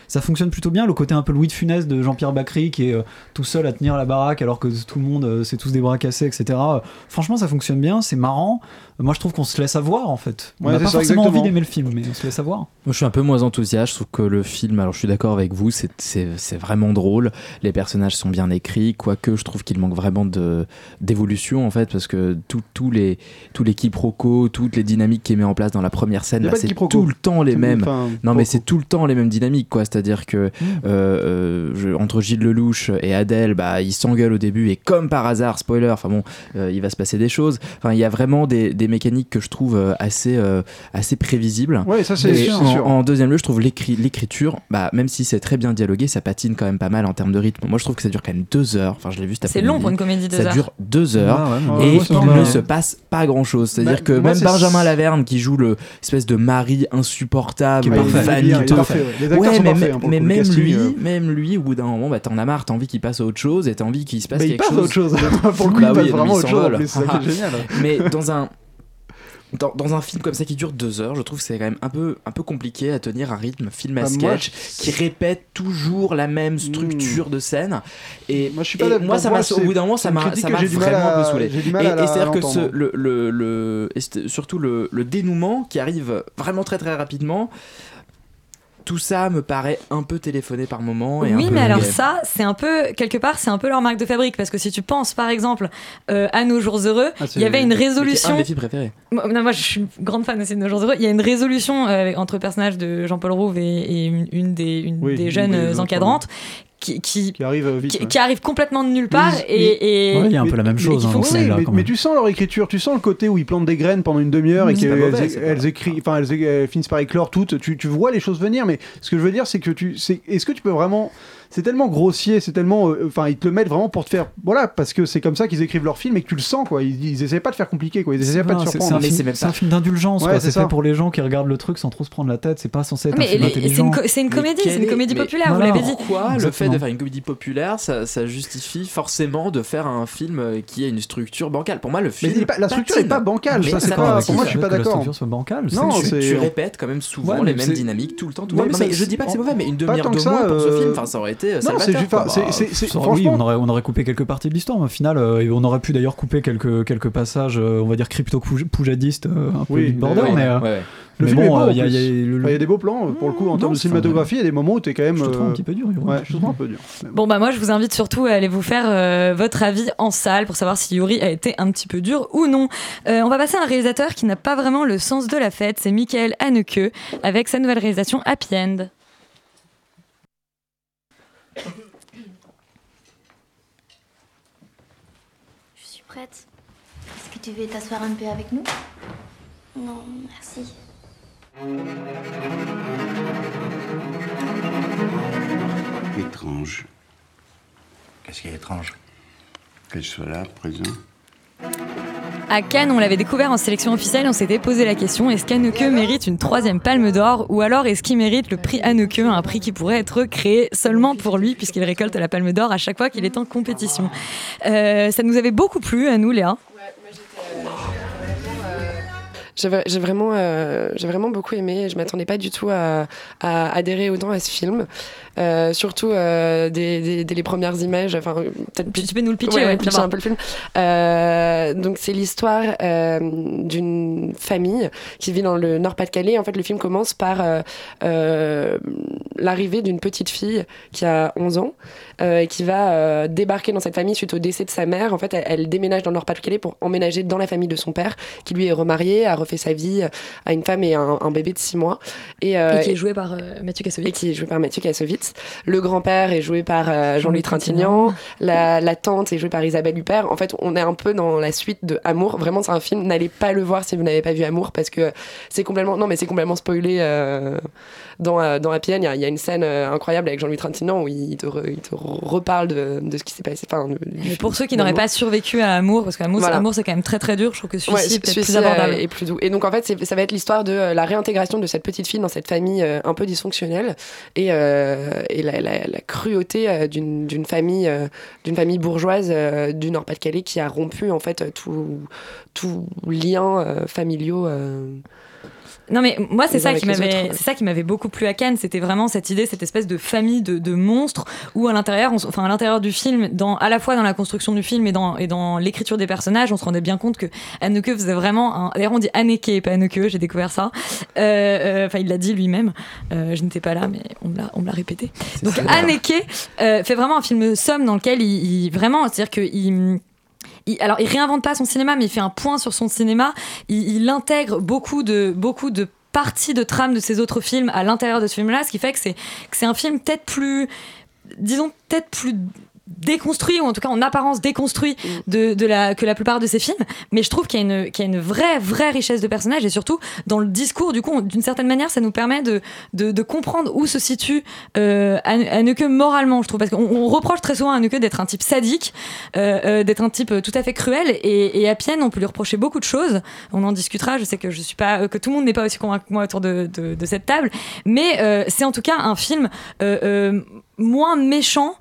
ça fonctionne plutôt bien. Le côté un peu Louis de Funès de Jean-Pierre Bacry qui est euh, tout seul à tenir la baraque alors que tout le monde euh, c'est tous des bras cassés, etc. Euh, franchement, ça fonctionne bien. C'est marrant. Euh, Moi, je trouve qu'on se laisse avoir en fait. On n'a pas ça, forcément exactement. envie d'aimer le film, mais on se laisse avoir. Moi, je suis un peu moins enthousiaste. Je trouve que le film, alors je suis d'accord avec vous, c'est- c'est c'est vraiment drôle. Les personnages sont bien écrits, quoique je trouve qu'il manque vraiment de- d'évolution en fait, parce que tout- tous les, tous les quiproquos, toutes les dynamiques qu'il met en place dans la première scène, c'est tout le temps les Tout- mêmes. enfin, non, mais c'est tout le temps les mêmes dynamiques, quoi. C'est-à-dire que euh, euh, je- entre Gilles Lelouch et Adèle, bah, ils s'engueulent au début, et comme par hasard, spoiler, enfin bon, euh, il va se passer des choses. Enfin, il y a vraiment des, des mécaniques que je trouve euh, assez, euh, assez prévisibles. Ouais, ça, c'est sûr, en, sûr. en deuxième lieu, je trouve l'écrit- l'écriture, bah, même si c'est très bien dialogué, ça patine quand même pas mal en termes de rythme. Moi, je trouve que ça dure quand même deux heures. Enfin, je l'ai vu C'est long pour une comédie, deux Ça heures. dure deux heures. Ouais, ouais, ouais, et ça il ne se passe pas grand-chose. C'est-à-dire Bah, que moi, même Benjamin Laverne, qui joue le espèce de mari insupportable. Il il vaniteux. ouais. Mais, hein, mais coup, même casting, lui, euh. même lui, au bout d'un moment, bah, t'en as marre, t'as envie qu'il passe à autre chose et t'as envie qu'il se passe Mais il quelque passe à chose. autre chose. Pour le coup, Bah il oui, passe vraiment autre il chose. en s'envole. plus, C'est ça qui est génial. Mais dans un dans, dans un film comme ça qui dure deux heures, je trouve que c'est quand même un peu, un peu compliqué à tenir un rythme film à Ah, moi, sketch qui répète toujours la même structure de scène. Et moi, je suis pas et d'accord. moi, ça m'a, au bout d'un moment, ça m'a, ça m'a vraiment un peu saoulé. et, c'est-à-dire que ce, le, le, le- et surtout le, le dénouement qui arrive vraiment très très rapidement. Tout ça me paraît un peu téléphoné par moment. Et un Oui, peu mais alors ça, c'est un peu, quelque part, c'est un peu leur marque de fabrique. Parce que si tu penses, par exemple, euh, à Nos Jours Heureux, Ah, il y avait une mais c'est résolution. un de mes films préférés. Moi, non, moi, je suis grande fan aussi de Nos Jours Heureux. Il y a une résolution euh, entre le personnage de Jean-Paul Rouve et, et une, une des, une Oui, des une jeunes euh, encadrantes qui, qui, qui arrive euh, vite. qui, ouais. qui arrive complètement de nulle part Mais- et, et- Ouais, il y a un peu la même Mais- chose mais hein, oui, là mais, mais tu sens leur écriture, tu sens le côté où ils plantent des graines pendant une demi-heure et Mmh, qu'elles écrivent, enfin elles, elles finissent par éclore toutes. Tu, tu vois les choses venir, mais ce que je veux dire, c'est que tu, c'est, est-ce que tu peux vraiment, c'est tellement grossier, c'est tellement, euh, enfin ils te le mettent vraiment pour te faire, voilà, parce que c'est comme ça qu'ils écrivent leurs films et que tu le sens quoi. Ils, ils essaient pas de faire compliqué quoi. Ils essaient pas de surprendre. c'est un film d'indulgence, Ouais, quoi. c'est fait pour les gens qui regardent le truc sans trop se prendre la tête. C'est pas censé être Mais un film les- c'est une, co- comédie, c'est une comédie populaire, vous voilà. l'avez dit. Pourquoi le fait de faire une comédie populaire, ça, ça justifie forcément de faire un film euh, qui a une structure bancale? Pour moi, le film. pas- la structure est patine. pas bancale, ça, pas- pour moi, je suis pas que la d'accord. structure soit bancale. Non, c'est- tu, répètes quand même souvent les mêmes dynamiques tout le temps. Je dis pas que c'est mauvais, mais une demi-heure de moins pour ce euh, film, enfin, ça aurait été euh, Non, salvateur. c'est- Ça, franchement- Oui, on aurait, on aurait coupé quelques parties de l'histoire, mais au final, euh, et on aurait pu d'ailleurs couper quelques, quelques passages, euh, on va dire crypto-poujadistes, euh, un peu Oui, Big Border, ouais, mais. ouais. Le mais film est bon, beau, en il y, a- plus. il y a le- Enfin, y a des beaux plans, pour le coup, en Non, termes de cinématographie, il y a des moments où t'es quand même. Je te trouve un petit peu dur. Yuri. Ouais, je te trouve un peu dur. Bon bah moi je vous invite surtout à aller vous faire euh, votre avis en salle pour savoir si Yuri a été un petit peu dur ou non. Euh, on va passer à un réalisateur qui n'a pas vraiment le sens de la fête, c'est Michael Haneke avec sa nouvelle réalisation Happy End. Je suis prête. Est-ce que tu veux t'asseoir un peu avec nous? Non, merci. Étrange. Qu'est-ce qui est étrange? Que je sois là, présent. À Cannes, on l'avait découvert en sélection officielle, on s'était posé la question est-ce qu'Haneke mérite une troisième palme d'or ou alors est-ce qu'il mérite le prix Haneke, un prix qui pourrait être créé seulement pour lui puisqu'il récolte la palme d'or à chaque fois qu'il est en compétition? Euh, ça nous avait beaucoup plu à nous, Léa. J'ai vra- j'ai vraiment, euh, j'ai vraiment beaucoup aimé. Je m'attendais pas du tout à, à adhérer autant à ce film. Euh, surtout euh, dès, dès- dès les premières images. Enfin, peut-être Tu peux nous le pitcher, Ouais, ouais, pitcher un peu le film. Donc c'est l'histoire d'une famille qui vit dans le Nord-Pas-de-Calais. En fait, le film commence par l'arrivée d'une petite fille qui a 11 ans et qui va débarquer dans cette famille suite au décès de sa mère. En fait, elle, elle déménage dans le Nord-Pas-de-Calais pour emménager dans la famille de son père, qui lui est remarié, a refait sa vie, a une femme et un, un bébé de 6 mois. Et, euh, Et qui est joué par euh, Mathieu Kassovitz. et qui est joué par Mathieu Kassovitz. Le grand-père est joué par euh, Jean-Louis Trintignant. La, la tante est jouée par Isabelle Huppert. En fait, on est un peu dans la suite de Amour. Vraiment, c'est un film. N'allez pas le voir si vous n'avez pas vu Amour parce que c'est complètement. Non, mais c'est complètement spoilé euh, dans, euh, dans Happy End. Il y a- il y, a une scène euh, incroyable avec Jean-Louis Trintignant où il te, re- il te reparle de, de ce qui s'est passé. Enfin, de- du Mais pour ceux qui n'auraient pas survécu à Amour, parce qu'Amour Voilà. Amour, c'est quand même très très dur, je trouve que celui-ci Ouais, est peut-être plus abordable. est plus doux. Et donc en fait, ça va être l'histoire de euh, la réintégration de cette petite fille dans cette famille un peu dysfonctionnelle et, euh, et la, la- la cruauté d'une famille, d'une famille bourgeoise du Nord-Pas-de-Calais qui a rompu en fait tout, tout lien familiaux. euh, Non mais moi c'est ça qui m'avait c'est ça qui m'avait beaucoup plu à Cannes. C'était vraiment cette idée cette espèce de famille de, de monstres où à l'intérieur enfin à l'intérieur du film dans à la fois dans la construction du film et dans et dans l'écriture des personnages on se rendait bien compte que Anneke faisait vraiment un d'ailleurs on dit Anneke pas Anneke j'ai découvert ça. Euh, euh, enfin il l'a dit lui-même. Euh, je n'étais pas là mais on me l'a on me l'a répété. Donc Anneke euh, fait vraiment un film somme dans lequel il, il- vraiment c'est à dire que il il- alors, il réinvente pas son cinéma, mais il fait un point sur son cinéma. Il, il intègre beaucoup de, parties de trame de ses autres films à l'intérieur de ce film-là, ce qui fait c'est, que c'est un film peut-être plus, disons, peut-être plus déconstruit ou en tout cas en apparence déconstruit de, de la, que la plupart de ses films. Mais je trouve qu'il y a une, qu'il y a une vraie vraie richesse de personnages et surtout dans le discours du coup on- d'une certaine manière ça nous permet de, de, de comprendre où se situe euh, Haneke moralement je trouve. Parce qu'on on reproche très souvent à Haneke d'être un type sadique euh, euh, d'être un type tout à fait cruel et, et à Pienne on peut lui reprocher beaucoup de choses. On en discutera. Je sais que je suis pas euh, que tout le monde n'est pas aussi convaincu que moi autour de, de, de cette table. Mais euh, c'est en tout cas un film euh, euh, moins méchant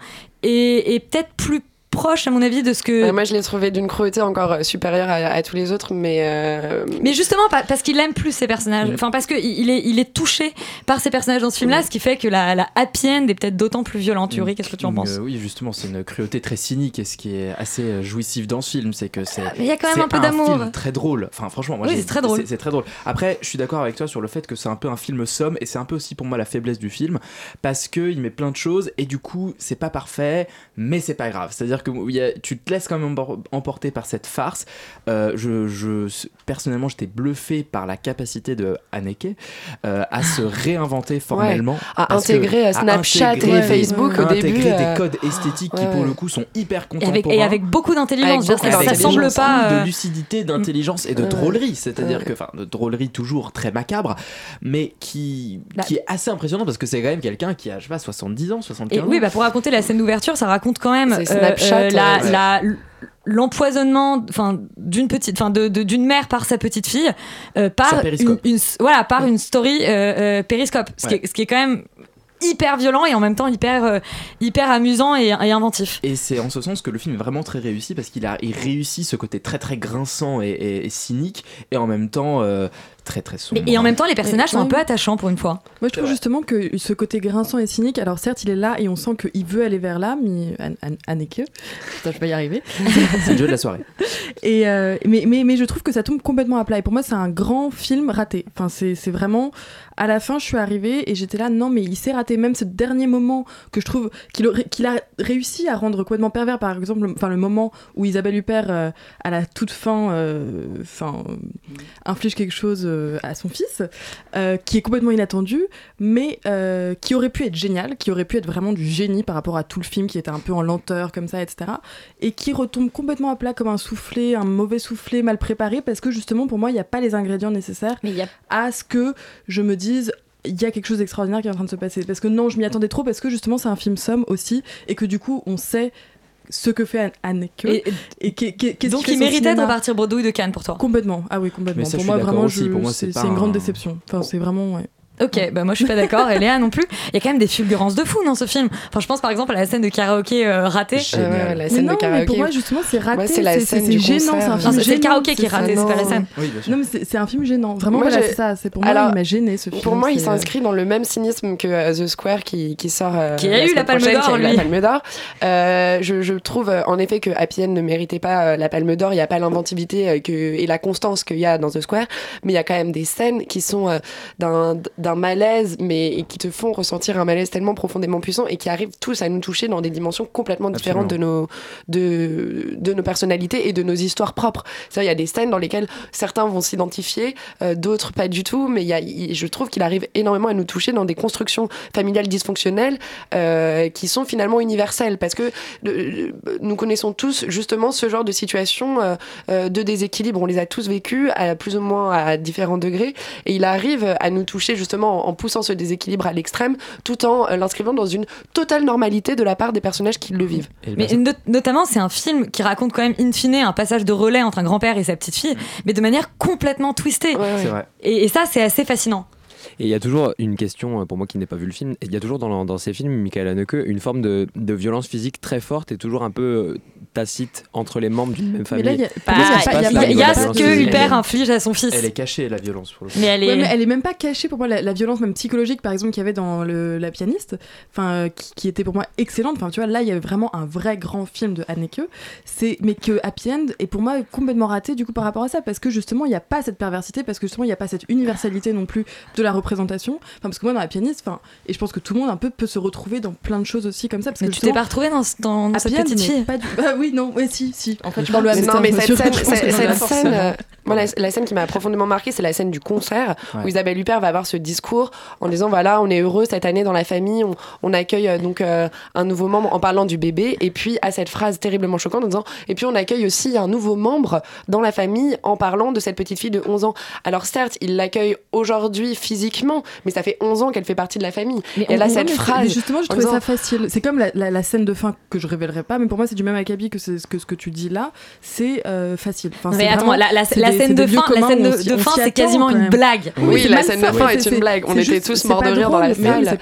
et, et peut-être plus proche à mon avis de ce que Ouais, moi, je l'ai trouvé d'une cruauté encore euh, supérieure à, à tous les autres, mais. euh, mais justement pa- parce qu'il aime plus ses personnages enfin parce qu'il il est, il est touché par ses personnages dans ce film là ce qui fait que la, la happy end est peut-être d'autant plus violente Yuri qu'est-ce que tu en penses euh, Oui, justement, c'est une cruauté très cynique et ce qui est assez jouissif dans ce film, c'est que c'est. Mais il y a quand même c'est un peu d'amour. film très drôle. Enfin, franchement, moi, Oui, c'est très drôle. C'est, c'est très drôle. Après, je suis d'accord avec toi sur le fait que c'est un peu un film somme et c'est un peu aussi pour moi la faiblesse du film parce que il met plein de choses et du coup, c'est pas parfait, mais c'est pas grave. C'est-à-dire que il y a- tu te laisses quand même emporter par cette farce. Euh, je, je- personnellement, j'étais bluffé par la capacité de Haneke euh, à se réinventer formellement, À que- intégrer, euh, à Snapchat intégrer- et Facebook à au début, intégrer euh, des codes esthétiques qui ouais, pour le coup sont hyper Et contemporains. avec, et avec beaucoup d'intelligence. Ça, ça semble pas. de lucidité, d'intelligence et de drôlerie. C'est-à-dire Ouais. que, enfin, de drôlerie toujours très macabre, mais qui, Bah- qui est assez impressionnant parce que c'est quand même quelqu'un qui a, je sais pas, 70 ans, 75 Et ans. oui, bah pour raconter la scène d'ouverture, ça raconte quand même euh, Snapchat, euh, la- euh, la- l'empoisonnement enfin d'une petite enfin de- de- d'une mère par sa petite fille euh, par une, une- voilà par une story euh, euh, périscope ce, qui est, ce qui est quand même hyper violent et en même temps hyper euh, hyper amusant et, et inventif. Et c'est en ce sens que le film est vraiment très réussi parce qu'il a il réussit ce côté très très grinçant et, et- et cynique et en même temps euh, très très sombre. Mais- et en même temps les personnages sont un peu attachants pour une fois Moi, je trouve justement que ce côté grinçant et cynique, alors certes, il est là et on sent qu'il veut aller vers là, mais An- An- Anneke, je vais y arriver. c'est le jeu de la soirée. Et euh, mais, mais, mais je trouve que ça tombe complètement à plat. Et pour moi, c'est un grand film raté. Enfin, c'est c'est vraiment. À la fin, je suis arrivée et j'étais là, non, mais il s'est raté. Même ce dernier moment que je trouve qu'il a réussi à rendre complètement pervers, par exemple, le- enfin, le moment où Isabelle Huppert, euh, à la toute fin, euh, enfin, euh, inflige quelque chose euh, à son fils, euh, qui est complètement inattendu, mais euh, qui aurait pu être génial, qui aurait pu être vraiment du génie par rapport à tout le film qui était un peu en lenteur comme ça, etc. Et qui retombe complètement à plat comme un soufflé, un mauvais soufflé mal préparé, parce que justement pour moi il n'y a pas les ingrédients nécessaires à ce que je me dise il y a quelque chose d'extraordinaire qui est en train de se passer. Parce que non, je m'y attendais trop, parce que justement c'est un film somme aussi, et que du coup on sait ce que fait An- Anneke Et- et, qu'est- qu'est- qu'est-ce donc il méritait de repartir bredouille de Cannes pour toi Complètement, ah oui, complètement. Ça, pour moi, vraiment, aussi. je- Pour moi, c'est une grande déception. Enfin, c'est vraiment. Ouais. Ok, bah moi je suis pas d'accord, et Léa non plus. Il y a quand même des fulgurances de fou dans ce film. Enfin, je pense par exemple à la scène de karaoké euh, ratée. Ouais, la Mais scène non, de karaoké. mais pour moi justement c'est raté. C'est la scène du gênant, c'est un Non, film c'est le gênant, karaoké qui est raté, c'est pas la scène. Oui, bien sûr. Non mais c'est c'est un film gênant. Vraiment, Moi, voilà, c'est ça. C'est pour moi, Alors, il m'a gêné ce film. Pour moi, il c'est- s'inscrit dans le même cynisme que euh, The Square qui, qui sort. euh, Qui a eu la Palme d'Or, qui a eu lui. la Palme d'Or. Euh, je, je trouve euh, en effet que Happy End ne méritait pas euh, la Palme d'Or. Il n'y a pas l'inventivité euh, et la constance qu'il y a dans The Square. Mais il y a quand même des scènes qui sont euh, d'un d'un malaise, mais et qui te font ressentir un malaise tellement profondément puissant et qui arrivent tous à nous toucher dans des dimensions complètement différentes de nos, de, de nos personnalités et de nos histoires propres. Il y a des scènes dans lesquelles certains vont s'identifier, euh, d'autres pas du tout, mais y a, je trouve qu'il arrive énormément à nous toucher dans des constructions familiales dysfonctionnelles euh, qui sont finalement universelles parce que nous connaissons tous justement ce genre de situation euh, de déséquilibre. On les a tous vécus à plus ou moins à différents degrés et il arrive à nous toucher justement en, en poussant ce déséquilibre à l'extrême tout en euh, l'inscrivant dans une totale normalité de la part des personnages qui le vivent. Mais no- notamment, c'est un film qui raconte quand même in fine un passage de relais entre un grand-père et sa petite fille, mais de manière complètement twistée. C'est vrai. Et, et ça, c'est assez fascinant. Et il y a toujours une question, euh, pour moi qui n'ai pas vu le film, il y a toujours dans, dans ces films, Michael Haneke, une forme de, de violence physique très forte et toujours un peu euh, tacite entre les membres d'une même famille. il y a- là il y ce violence que Hubert inflige à son fils. Elle est cachée la violence pour le coup. Mais elle est. Ouais, mais elle est même pas cachée pour moi la, la violence même psychologique par exemple qu'il y avait dans le, la pianiste enfin euh, qui, qui était pour moi excellente enfin tu vois là il y avait vraiment un vrai grand film de Haneke c'est mais que Happy End est pour moi complètement raté du coup par rapport à ça parce que justement il n'y a pas cette perversité parce que justement il n'y a pas cette universalité non plus de la représentation enfin parce que moi dans la pianiste enfin et je pense que tout le monde un peu peut se retrouver dans plein de choses aussi comme ça parce Mais que tu t'es pas retrouvée dans, dans, dans cette petite fille pas du- Ah oui non ouais si si en fait Je dans le pense- hamster non, mais cette scène, cette- scène, euh, moi, la, la scène qui m'a profondément marqué, c'est la scène du concert où. Isabelle Huppert va avoir ce discours en disant voilà, on est heureux cette année dans la famille, on, on accueille euh, donc euh, un nouveau membre en parlant du bébé, et puis à cette phrase terriblement choquante en disant et puis on accueille aussi un nouveau membre dans la famille en parlant de cette petite fille de 11 ans. Alors certes, il l'accueille aujourd'hui physiquement, mais ça fait 11 ans qu'elle fait partie de la famille. Mais et elle a cette phrase. mais justement, je trouvais disant- ça facile. C'est comme la, la- la scène de fin que je révélerai pas, mais pour moi, c'est du même acabit que, ce que tu dis là. C'est euh, facile. Enfin, mais attends, vraiment- la, des- scène de fin, la scène de, fin, c'est quasiment une blague. Oui, la scène de fin est une blague. On était tous morts de rire dans la salle.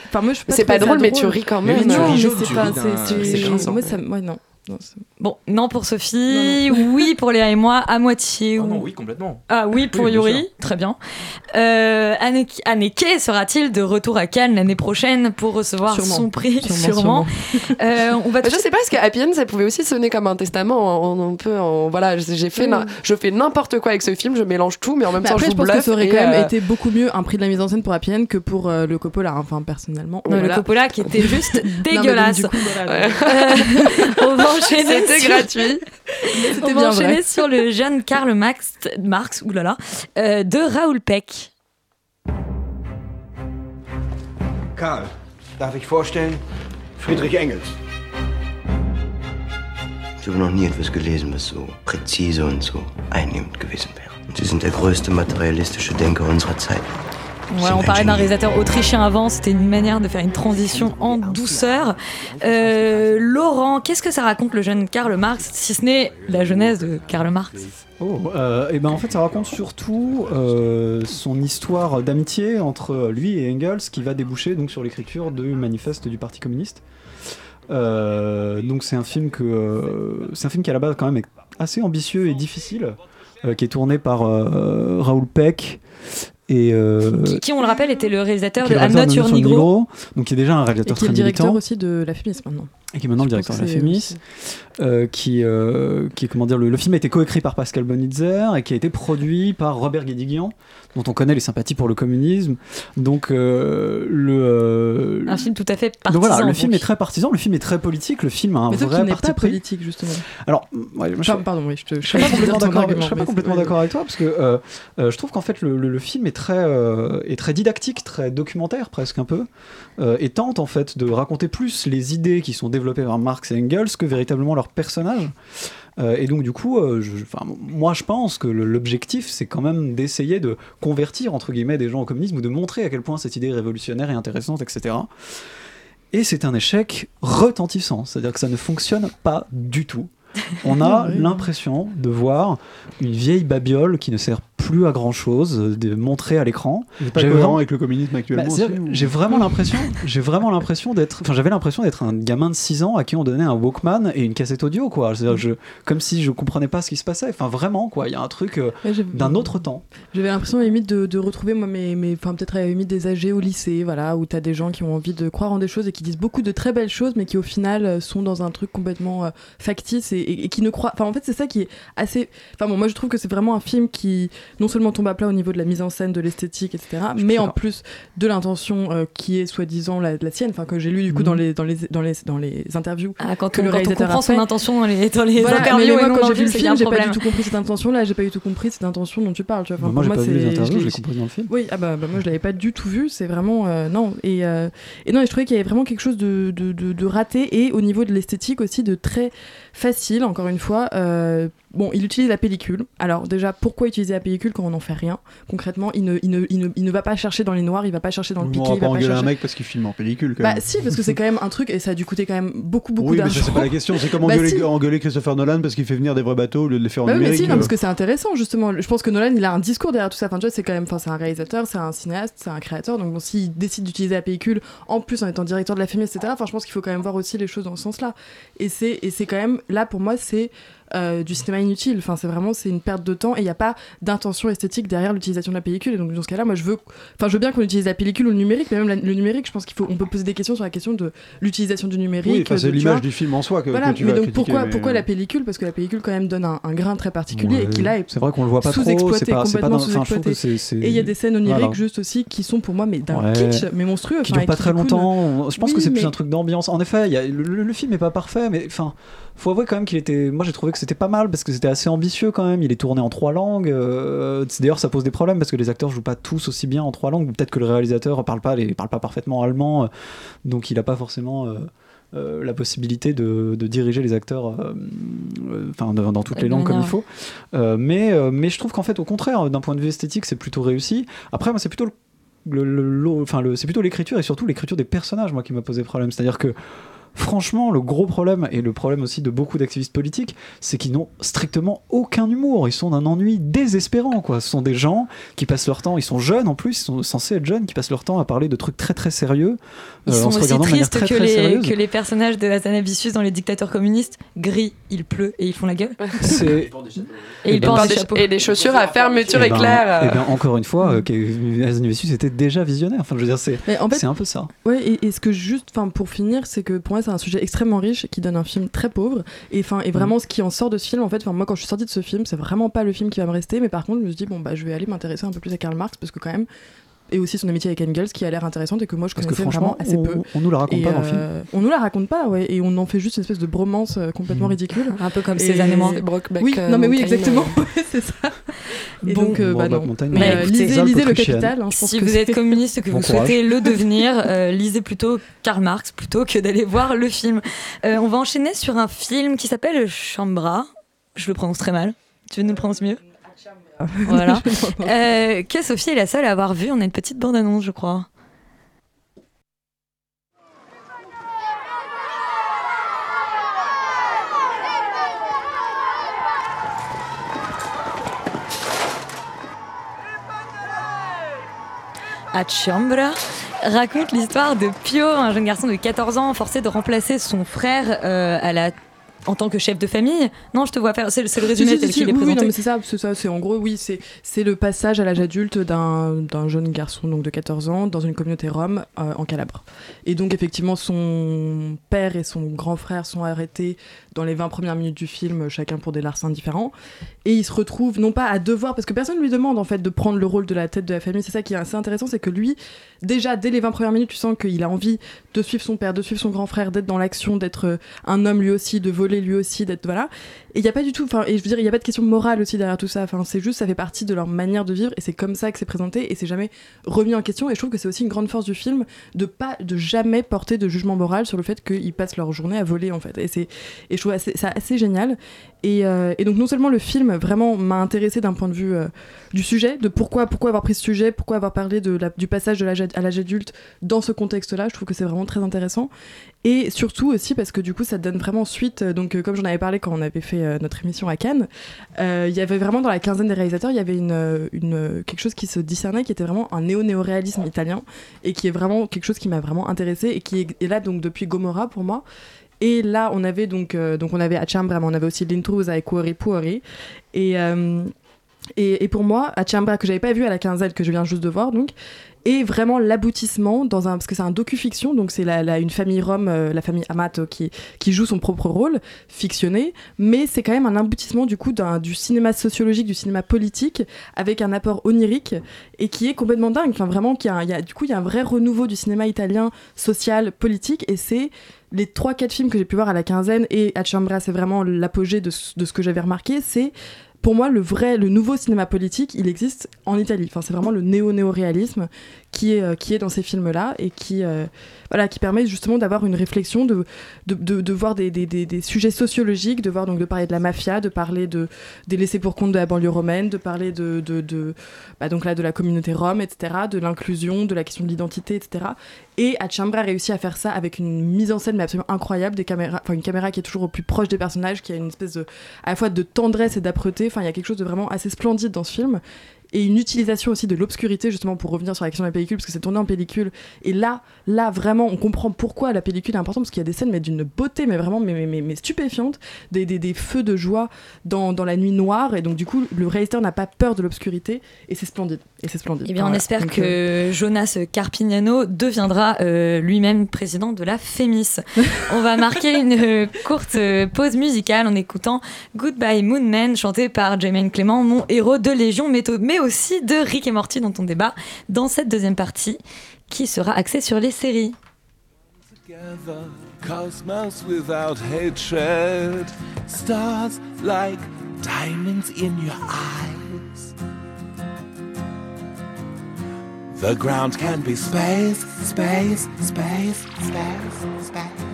c'est- pas drôle, mais tu ris quand même. oui, tu Non, ris jaune, c'est tu pas- ris moi, non. Non, Bon, non pour Sophie, oui pour Léa et moi, à moitié. Oh ou- non, oui, complètement. Ah oui pour Oui, Yuri, très bien. Euh, Anneke sera-t-il de retour à Cannes l'année prochaine pour recevoir Sûrement. son prix? Sûrement, Euh, on va Bah, je sais pas, parce que Happy End, ça pouvait aussi sonner comme un testament. On, on peut, voilà, j'ai fait, Oui. je fais n'importe quoi avec ce film, je mélange tout, mais en même Mais temps, après, je je pense que ça aurait quand même euh, été beaucoup mieux un prix de la mise en scène pour Happy End que pour euh, le Coppola, enfin personnellement. Non, Voilà. le Coppola qui était juste dégueulasse. Enchaîner C'était sur- gratuit. On bien va enchaîner vrai. sur le jeune Karl Marx, Marx oulala, euh, de Raoul Peck. Karl, darf ich vorstellen? Friedrich Engels. Ich habe noch nie etwas gelesen, was so präzise und so einnehmend gewesen wäre. Und Sie sind der größte materialistische Denker unserer Zeit. On parlait d'un réalisateur autrichien avant, c'était une manière de faire une transition en douceur. Euh, Laurent, qu'est-ce que ça raconte le jeune Karl Marx, si ce n'est la jeunesse de Karl Marx? Oh, euh, et ben en fait, ça raconte surtout euh, son histoire d'amitié entre lui et Engels, qui va déboucher donc sur l'écriture du manifeste du Parti communiste. Donc c'est un film que c'est un film qui à la base quand même est assez ambitieux et difficile, qui est tourné par Raoul Peck et euh, qui, qui, on le rappelle, était le réalisateur de le I'm Not Your Negro, donc qui est déjà un Et réalisateur qui est très le directeur militant. aussi de la Fémis maintenant. et qui est maintenant le Je directeur pense de la aussi- euh, qui, euh, qui comment dire, le, le film a été coécrit par Pascal Bonitzer et qui a été produit par Robert Guédiguian, dont on connaît les sympathies pour le communisme. Donc euh, le, euh, Un film tout à fait partisan. donc voilà, le film est très partisan, le film est très politique, le film a un Mais toi vrai qui parti pas pris. politique, justement. Alors, ouais, moi, je- Pardon, pardon, oui, je te je serais pas complètement d'accord. Je pas complètement d'accord avec toi parce que euh, euh, je trouve qu'en fait le, le- le film est très euh, est très didactique, très documentaire presque un peu, euh, et tente en fait de raconter plus les idées qui sont développées par Marx et Engels que véritablement leurs personnages. Euh, et donc du coup, euh, je- moi je pense que l'objectif c'est quand même d'essayer de convertir entre guillemets des gens au communisme ou de montrer à quel point cette idée est révolutionnaire et intéressante, etc. Et c'est un échec retentissant, c'est-à-dire que ça ne fonctionne pas du tout. On a l'impression de voir une vieille babiole qui ne sert plus à grand chose, de montrer à l'écran. Pas cohérent vraiment- avec le communisme actuellement. Bah, ou- J'ai vraiment l'impression, j'ai vraiment l'impression d'être, enfin j'avais l'impression d'être un gamin de 6 ans à qui on donnait un Walkman et une cassette audio quoi. C'est-à-dire je, comme si je comprenais pas ce qui se passait. Enfin vraiment quoi, il y a un truc euh, Ouais, d'un autre temps. J'avais l'impression limite de, de retrouver moi mes, mes enfin peut-être à la limite des âgés au lycée, voilà, où t'as des gens qui ont envie de croire en des choses et qui disent beaucoup de très belles choses, mais qui au final euh, sont dans un truc complètement euh, factice et, et- et qui ne croient. Enfin en fait c'est ça qui est assez. Enfin bon moi je trouve que c'est vraiment un film qui non seulement tombe à plat au niveau de la mise en scène, de l'esthétique, etc., mais en plus de l'intention euh, qui est soi-disant la, la sienne, enfin que j'ai lu du coup Mhm. dans les dans les dans les dans les interviews Ah, quand que on, le quand on réalisateur comprend a son intention dans les, dans les Voilà, mais interviews moi, et non quand j'ai vu le film, j'ai pas du tout compris cette intention-là, j'ai pas du tout compris cette intention dont tu parles. Tu vois. Enfin, Bah, moi, pour j'ai pas vu les c'est- interviews, je l'ai- l'ai compris dans le film. Oui, ah bah, bah, moi je l'avais pas du tout vu, c'est vraiment euh, non et euh, et non, et je trouvais qu'il y avait vraiment quelque chose de, de, de- de raté et au niveau de l'esthétique aussi de très facile. Encore une fois, euh, bon, il utilise la pellicule. Alors déjà, pourquoi utiliser la pellicule quand on n'en fait rien Concrètement, il ne, il ne, il ne, il ne va pas chercher dans les noirs, il va pas chercher dans le On piqué, pas va pas engueuler un chercher. mec parce qu'il filme en pellicule quand Bah même. si, parce que c'est quand même un truc et ça a dû coûter quand même beaucoup beaucoup oui, mais d'argent. c'est pas la question. C'est comme Bah, engueuler, si. engueuler Christopher Nolan parce qu'il fait venir des vrais bateaux au lieu de les faire en Bah oui, mais si, non, parce euh. que c'est intéressant justement. Je pense que Nolan, il a un discours derrière tout ça. Enfin, tu vois, c'est quand même, enfin, c'est un réalisateur, c'est un cinéaste, c'est un créateur. Donc bon, s'il décide d'utiliser la pellicule, en plus en étant directeur de la famille, etc. Enfin, je pense qu'il faut quand même voir aussi les choses dans ce sens-là. Et c'est, et c'est quand même là pour moi, c'est euh, du cinéma inutile. Enfin, c'est vraiment, c'est une perte de temps et il n'y a pas d'intention esthétique derrière l'utilisation de la pellicule. Et donc dans ce cas-là, moi, je veux, enfin, je veux bien qu'on utilise la pellicule ou le numérique, mais même la- le numérique, je pense qu'il faut, on peut poser des questions sur la question de l'utilisation du numérique. Oui, enfin, c'est l'image du film en soi que, Voilà, que tu mais vas donc critiquer, pourquoi, mais, pourquoi euh, la pellicule? Parce que la pellicule quand même donne un, un grain très particulier et qui là est C'est vrai qu'on le voit pas trop, sous-exploité, c'est pas- pas dans- Et il y a des scènes oniriques Voilà. juste aussi qui sont pour moi mais d'un Ouais. kitsch, mais monstrueux. qui enfin, dure pas très longtemps. Je pense que c'est plus un truc d'ambiance. En effet, le film est pas parfait, mais enfin, faut avouer quand même qu'il était. Moi, j'ai trouvé que c'était pas mal parce que c'était assez ambitieux quand même. Il est tourné en trois langues. euh, c'est- D'ailleurs, ça pose des problèmes parce que les acteurs jouent pas tous aussi bien en trois langues. Peut-être que le réalisateur parle pas, les, parle pas parfaitement allemand, euh, donc il a pas forcément. euh, la possibilité de, de diriger les acteurs euh, enfin, dans, toutes les langues comme il faut. Euh, mais, mais je trouve qu'en fait, au contraire, d'un point de vue esthétique, c'est plutôt réussi. Après, moi, c'est plutôt le, le- le- le- enfin, le- c'est plutôt l'écriture et surtout l'écriture des personnages, moi, qui m'a posé problème. C'est-à-dire que, franchement, le gros problème, et le problème aussi de beaucoup d'activistes politiques, c'est qu'ils n'ont strictement aucun humour. Ils sont d'un ennui désespérant, quoi. Ce sont des gens qui passent leur temps, ils sont jeunes en plus, ils sont censés être jeunes, qui passent leur temps à parler de trucs très très sérieux. Ils euh, sont en se aussi tristes très que, très les, que les personnages de Athanasius dans les dictateurs communistes. Gris, il pleut et ils font la gueule. C'est- Et Eh ils ben, portent Porte des chapeaux. et des chaussures à fermeture Eh ben, éclair. eh ben, encore une fois, euh, Azanavicius était déjà visionnaire. Enfin, je veux dire, c'est en fait- un peu ça. Ouais, et, et ce que juste, enfin, pour finir, c'est que pour moi, c'est un sujet extrêmement riche qui donne un film très pauvre. Et et vraiment, ce qui en sort de ce film, en fait, moi, quand je suis sortie de ce film, c'est vraiment pas le film qui va me rester. Mais par contre, je me suis dit, bon, bah, je vais aller m'intéresser un peu plus à Karl Marx parce que quand même. Et aussi son amitié avec Engels qui a l'air intéressante et que moi je Parce que connaissais vraiment franchement, assez peu. on, on nous la raconte Et, pas dans le film. euh, On nous la raconte pas, ouais, et on en fait juste une espèce de bromance euh, complètement ridicule. Un peu comme Et- et moi. C'est Brokeback, Oui, euh, non mais oui, exactement, c'est ça. Et Bon. donc, bah non. Mais lisez, lisez le. Capital. hein, je pense si que vous êtes communiste, que Bon vous courage. souhaitez le devenir, euh, lisez plutôt Karl Marx plutôt que d'aller voir le film. Euh, on va enchaîner sur un film qui s'appelle Chambra. Je le prononce très mal. Tu veux nous le prononcer mieux? Voilà. Euh, que Sophie est la seule à avoir vu. On a une petite bande-annonce, je crois. Achambra raconte l'histoire de Pio, un jeune garçon de 14 ans forcé de remplacer son frère euh, à la... en tant que chef de famille. Non, je te vois faire. C'est le résumé Si, si, tel si, qu'il est oui, présenté. c'est ça, c'est ça, c'est en gros, oui, c'est c'est le passage à l'âge adulte d'un d'un jeune garçon donc de 14 ans dans une communauté rome euh, en Calabre. Et donc effectivement, son père et son grand frère sont arrêtés dans les 20 premières minutes du film, chacun pour des larcins différents. Et il se retrouve non pas à devoir, parce que personne ne lui demande en fait de prendre le rôle de la tête de la famille. C'est ça qui est assez intéressant, c'est que lui, déjà dès les 20 premières minutes, tu sens qu'il a envie de suivre son père, de suivre son grand frère, d'être dans l'action, d'être euh, un homme lui aussi, de voler lui aussi, d'être voilà. Et il n'y a pas du tout, enfin, et je veux dire, il n'y a pas de question morale aussi derrière tout ça. Enfin, c'est juste, ça fait partie de leur manière de vivre et c'est comme ça que c'est présenté et c'est jamais remis en question. Et je trouve que c'est aussi une grande force du film de pas, de jamais porter de jugement moral sur le fait qu'ils passent leur journée à voler en fait. Et c'est, trouve assez- ça assez génial. Et, euh, et donc non seulement le film vraiment m'a intéressé d'un point de vue euh, du sujet, de pourquoi, pourquoi avoir pris ce sujet, pourquoi avoir parlé de du passage de l'âge à l'âge adulte dans ce contexte-là. Je trouve que c'est vraiment très intéressant. Et surtout aussi parce que du coup ça donne vraiment suite. euh, Donc comme j'en avais parlé quand on avait fait notre émission à Cannes, il y avait vraiment dans la quinzaine des réalisateurs, il y avait une, quelque chose qui se discernait qui était vraiment un néo-néo-réalisme italien et qui est vraiment quelque chose qui m'a vraiment intéressé et qui est, là donc depuis Gomorra pour moi. Et là, on avait donc, euh, donc on avait Achambra, mais on avait aussi L'Intrusa et Cuori Puori. Et, euh, et, et pour moi, Achambra, que j'avais pas vu à la quinzaine, que je viens juste de voir, donc, est vraiment l'aboutissement dans un parce que c'est un docu-fiction donc c'est la, une famille rome euh, la famille Amato qui qui joue son propre rôle fictionné mais c'est quand même un aboutissement du coup du cinéma sociologique du cinéma politique avec un apport onirique et qui est complètement dingue. Enfin vraiment qu'il y a, du coup il y a un vrai renouveau du cinéma italien social politique et c'est les trois quatre films que j'ai pu voir à la quinzaine et Achambra c'est vraiment l'apogée de, de ce que j'avais remarqué c'est pour moi, le vrai, le nouveau cinéma politique, il existe en Italie. C'est vraiment le néo-néo-réalisme qui est, euh, qui est dans ces films-là et qui, euh, voilà, qui permet justement d'avoir une réflexion, de, de, de, voir des, des, des, sujets sociologiques, de voir donc de parler de la mafia, de parler de, des laissés pour compte de la banlieue romaine, de parler de, de, bah, donc là, de la communauté rome, etc., de l'inclusion, de la question de l'identité, etc. Et Achambra a réussi à faire ça avec une mise en scène absolument incroyable, des caméras, une caméra qui est toujours au plus proche des personnages, qui a une espèce de, à la fois de tendresse et d'âpreté. Il y a quelque chose de vraiment assez splendide dans ce film. Et une utilisation aussi de l'obscurité, justement, pour revenir sur la question de la pellicule, parce que c'est tourné en pellicule. Et là, là, vraiment, on comprend pourquoi la pellicule est importante, parce qu'il y a des scènes, mais d'une beauté, mais vraiment, mais, mais, mais, stupéfiante, des, des, des feux de joie dans, dans la nuit noire. Et donc, du coup, le réalisateur n'a pas peur de l'obscurité, et c'est splendide. Et c'est splendide. Eh bien, on espère Donc, euh, que Jonas Carpignano deviendra euh, lui-même président de la FEMIS. on va marquer une euh, courte pause musicale en écoutant Goodbye Moon Man, chanté par Jermaine Clément, mon héros de Légion, mais, mais aussi de Rick et Morty, dont on débat dans cette deuxième partie, qui sera axée sur les séries. cosmos without hatred, stars like diamonds in your eyes. The ground can be space, space, space, space, space.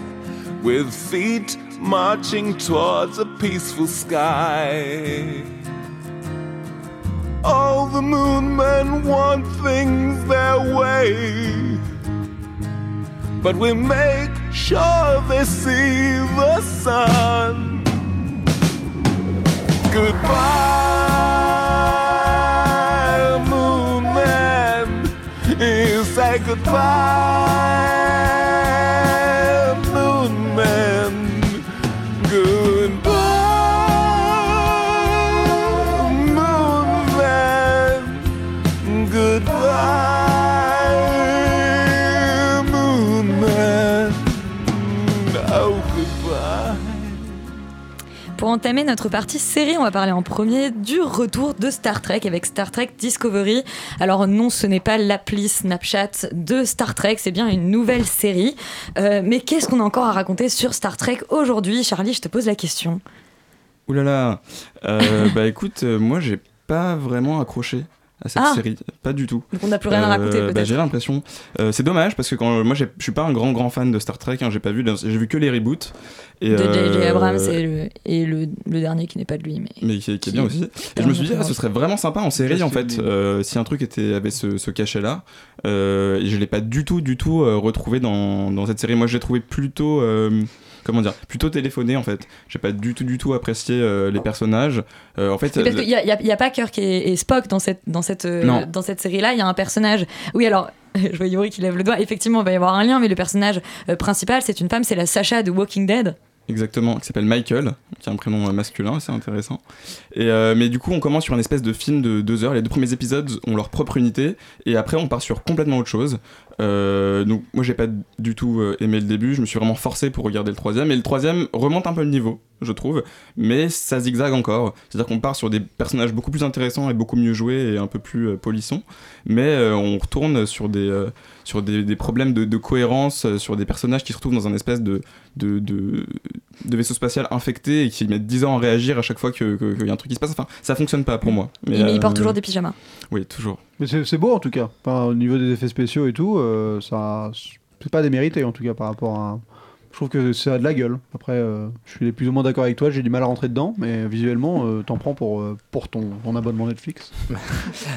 With feet marching towards a peaceful sky. All the moon men want things their way. But we make sure they see the sun. Goodbye, moon. You say goodbye, entamer notre partie série, on va parler en premier du retour de Star Trek avec Star Trek Discovery. Alors non, ce n'est pas l'appli Snapchat de Star Trek, c'est bien une nouvelle série. Euh, mais qu'est-ce qu'on a encore à raconter sur Star Trek aujourd'hui? Charlie, je te pose la question. Ouh là là Euh, Bah écoute, euh, moi j'ai pas vraiment accroché à cette Ah. série, pas du tout. Donc on n'a plus rien à raconter, bah, peut-être. J'ai l'impression. Euh, c'est dommage parce que quand moi je suis pas un grand grand fan de Star Trek, hein, j'ai pas vu, j'ai vu que les reboots. Et, de J.J. euh, Abrams et, le, et le, le dernier qui n'est pas de lui. Mais, mais qui, est- qui est bien aussi. Et je me suis dit, ah, ce serait vraiment sympa en série en fait, euh, si un truc était, avait ce, ce cachet-là. Euh, et je l'ai pas du tout, du tout euh, retrouvé dans, dans cette série. Moi, je l'ai trouvé plutôt, euh, comment dire, plutôt téléphoné en fait. J'ai pas du tout, du tout apprécié euh, les personnages. Euh, en fait, parce qu'il n'y a, y a- y a pas Kirk et, et Spock dans cette, dans cette, euh, dans cette série-là, il y a un personnage. Oui, alors, je vois Yuri qui lève le doigt. Effectivement, il va y avoir un lien, mais le personnage euh, principal, c'est une femme, c'est la Sacha de Walking Dead. Exactement, qui s'appelle Michael, qui a un prénom masculin assez intéressant. Et euh, mais du coup, on commence sur une espèce de film de deux heures. Les deux premiers épisodes ont leur propre unité, et après, on part sur complètement autre chose. Euh, donc, moi, j'ai pas du tout euh, aimé le début. Je me suis vraiment forcé pour regarder le troisième, et le troisième remonte un peu le niveau, je trouve, mais ça zigzague encore. C'est-à-dire qu'on part sur des personnages beaucoup plus intéressants et beaucoup mieux joués et un peu plus euh, polissons, mais euh, on retourne sur des euh, sur des, des problèmes de, de cohérence, sur des personnages qui se retrouvent dans un espèce de, de, de, de vaisseau spatial infecté et qui mettent 10 ans à réagir à chaque fois qu'il que, y a un truc qui se passe. Enfin, ça fonctionne pas pour moi. Mais, il, il euh, porte toujours des pyjamas. Oui, toujours. Mais c'est beau en tout cas. Au niveau des effets spéciaux et tout, euh, ça, c'est pas démérité en tout cas par rapport à. Je trouve que ça a de la gueule. Après, euh, je suis plus ou moins d'accord avec toi. J'ai du mal à rentrer dedans, mais visuellement, euh, t'en prends pour pour ton, abonnement Netflix.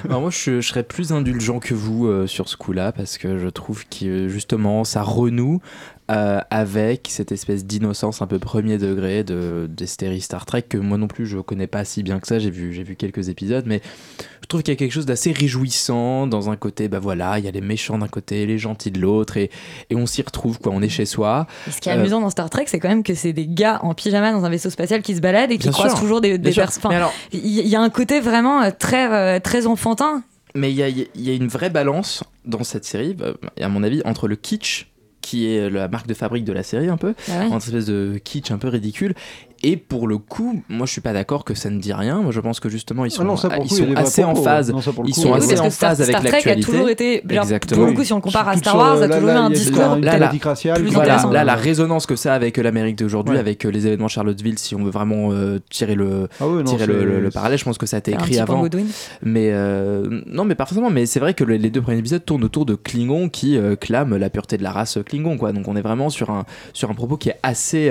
Alors moi, je, serais plus indulgent que vous sur ce coup-là parce que je trouve que justement, ça renoue euh, avec cette espèce d'innocence un peu premier degré de, des séries Star Trek que moi non plus je connais pas si bien que ça. J'ai vu, j'ai vu quelques épisodes, mais je trouve qu'il y a quelque chose d'assez réjouissant dans un côté. Bah voilà, il y a les méchants d'un côté, les gentils de l'autre, et, et on s'y retrouve quoi. On est chez soi. Et ce qui est Euh, amusant dans Star Trek, c'est quand même que c'est des gars en pyjama dans un vaisseau spatial qui se baladent et qui croisent sûr. toujours des, des personnes. Il y, y a un côté vraiment euh, très, euh, très enfantin. Mais il y a, y a une vraie balance dans cette série, bah, à mon avis, entre le kitsch, qui est la marque de fabrique de la série un peu, Ah ouais. entre espèce de kitsch un peu ridicule, et pour le coup, moi je suis pas d'accord que ça ne dit rien. Moi je pense que justement ils sont, Ah non, ils coup, sont assez en phase. Non, Ils sont assez en Star- phase avec Star Trek a l'actualité. toujours été- genre, pour le coup, si on le compare à Star Wars, a toujours eu un discours là, plus Voilà, intéressant. là, la résonance que ça a avec l'Amérique d'aujourd'hui, Ouais. avec euh, les événements Charlottesville, si on veut vraiment euh, tirer le, Ah oui, non, tirer c'est- le, le- le parallèle, je pense que ça a été écrit avant. Mais euh, non, mais pas forcément. Mais c'est vrai que le- les deux premiers épisodes tournent autour de Klingon qui euh, clament la pureté de la race Klingon, quoi. Donc on est vraiment sur un sur un propos qui est assez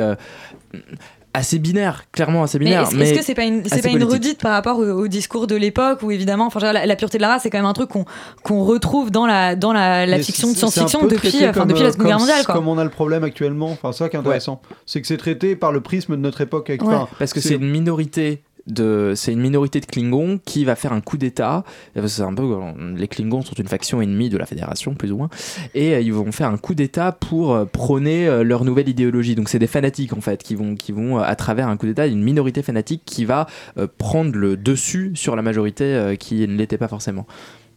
assez binaire, clairement assez Mais binaire. est-ce est-ce que c'est pas une, c'est pas une politique. redite par rapport au, au discours de l'époque où évidemment, enfin, la, la pureté de la race, c'est quand même un truc qu'on qu'on retrouve dans la, dans la, fiction de science-fiction depuis, enfin, depuis la euh, Seconde Guerre mondiale. Quoi. Comme on a le problème actuellement. Enfin, ça qui est intéressant. C'est que c'est traité par le prisme de notre époque. avec- enfin, Parce que c'est une minorité c'est une minorité de Klingons qui va faire un coup d'état. C'est un peu les Klingons sont une faction ennemie de la Fédération plus ou moins. Et euh, ils vont faire un coup d'état pour euh, prôner euh, leur nouvelle idéologie. Donc c'est des fanatiques en fait qui vont qui vont à travers un coup d'état une minorité fanatique qui va prendre le dessus sur la majorité qui ne l'était pas forcément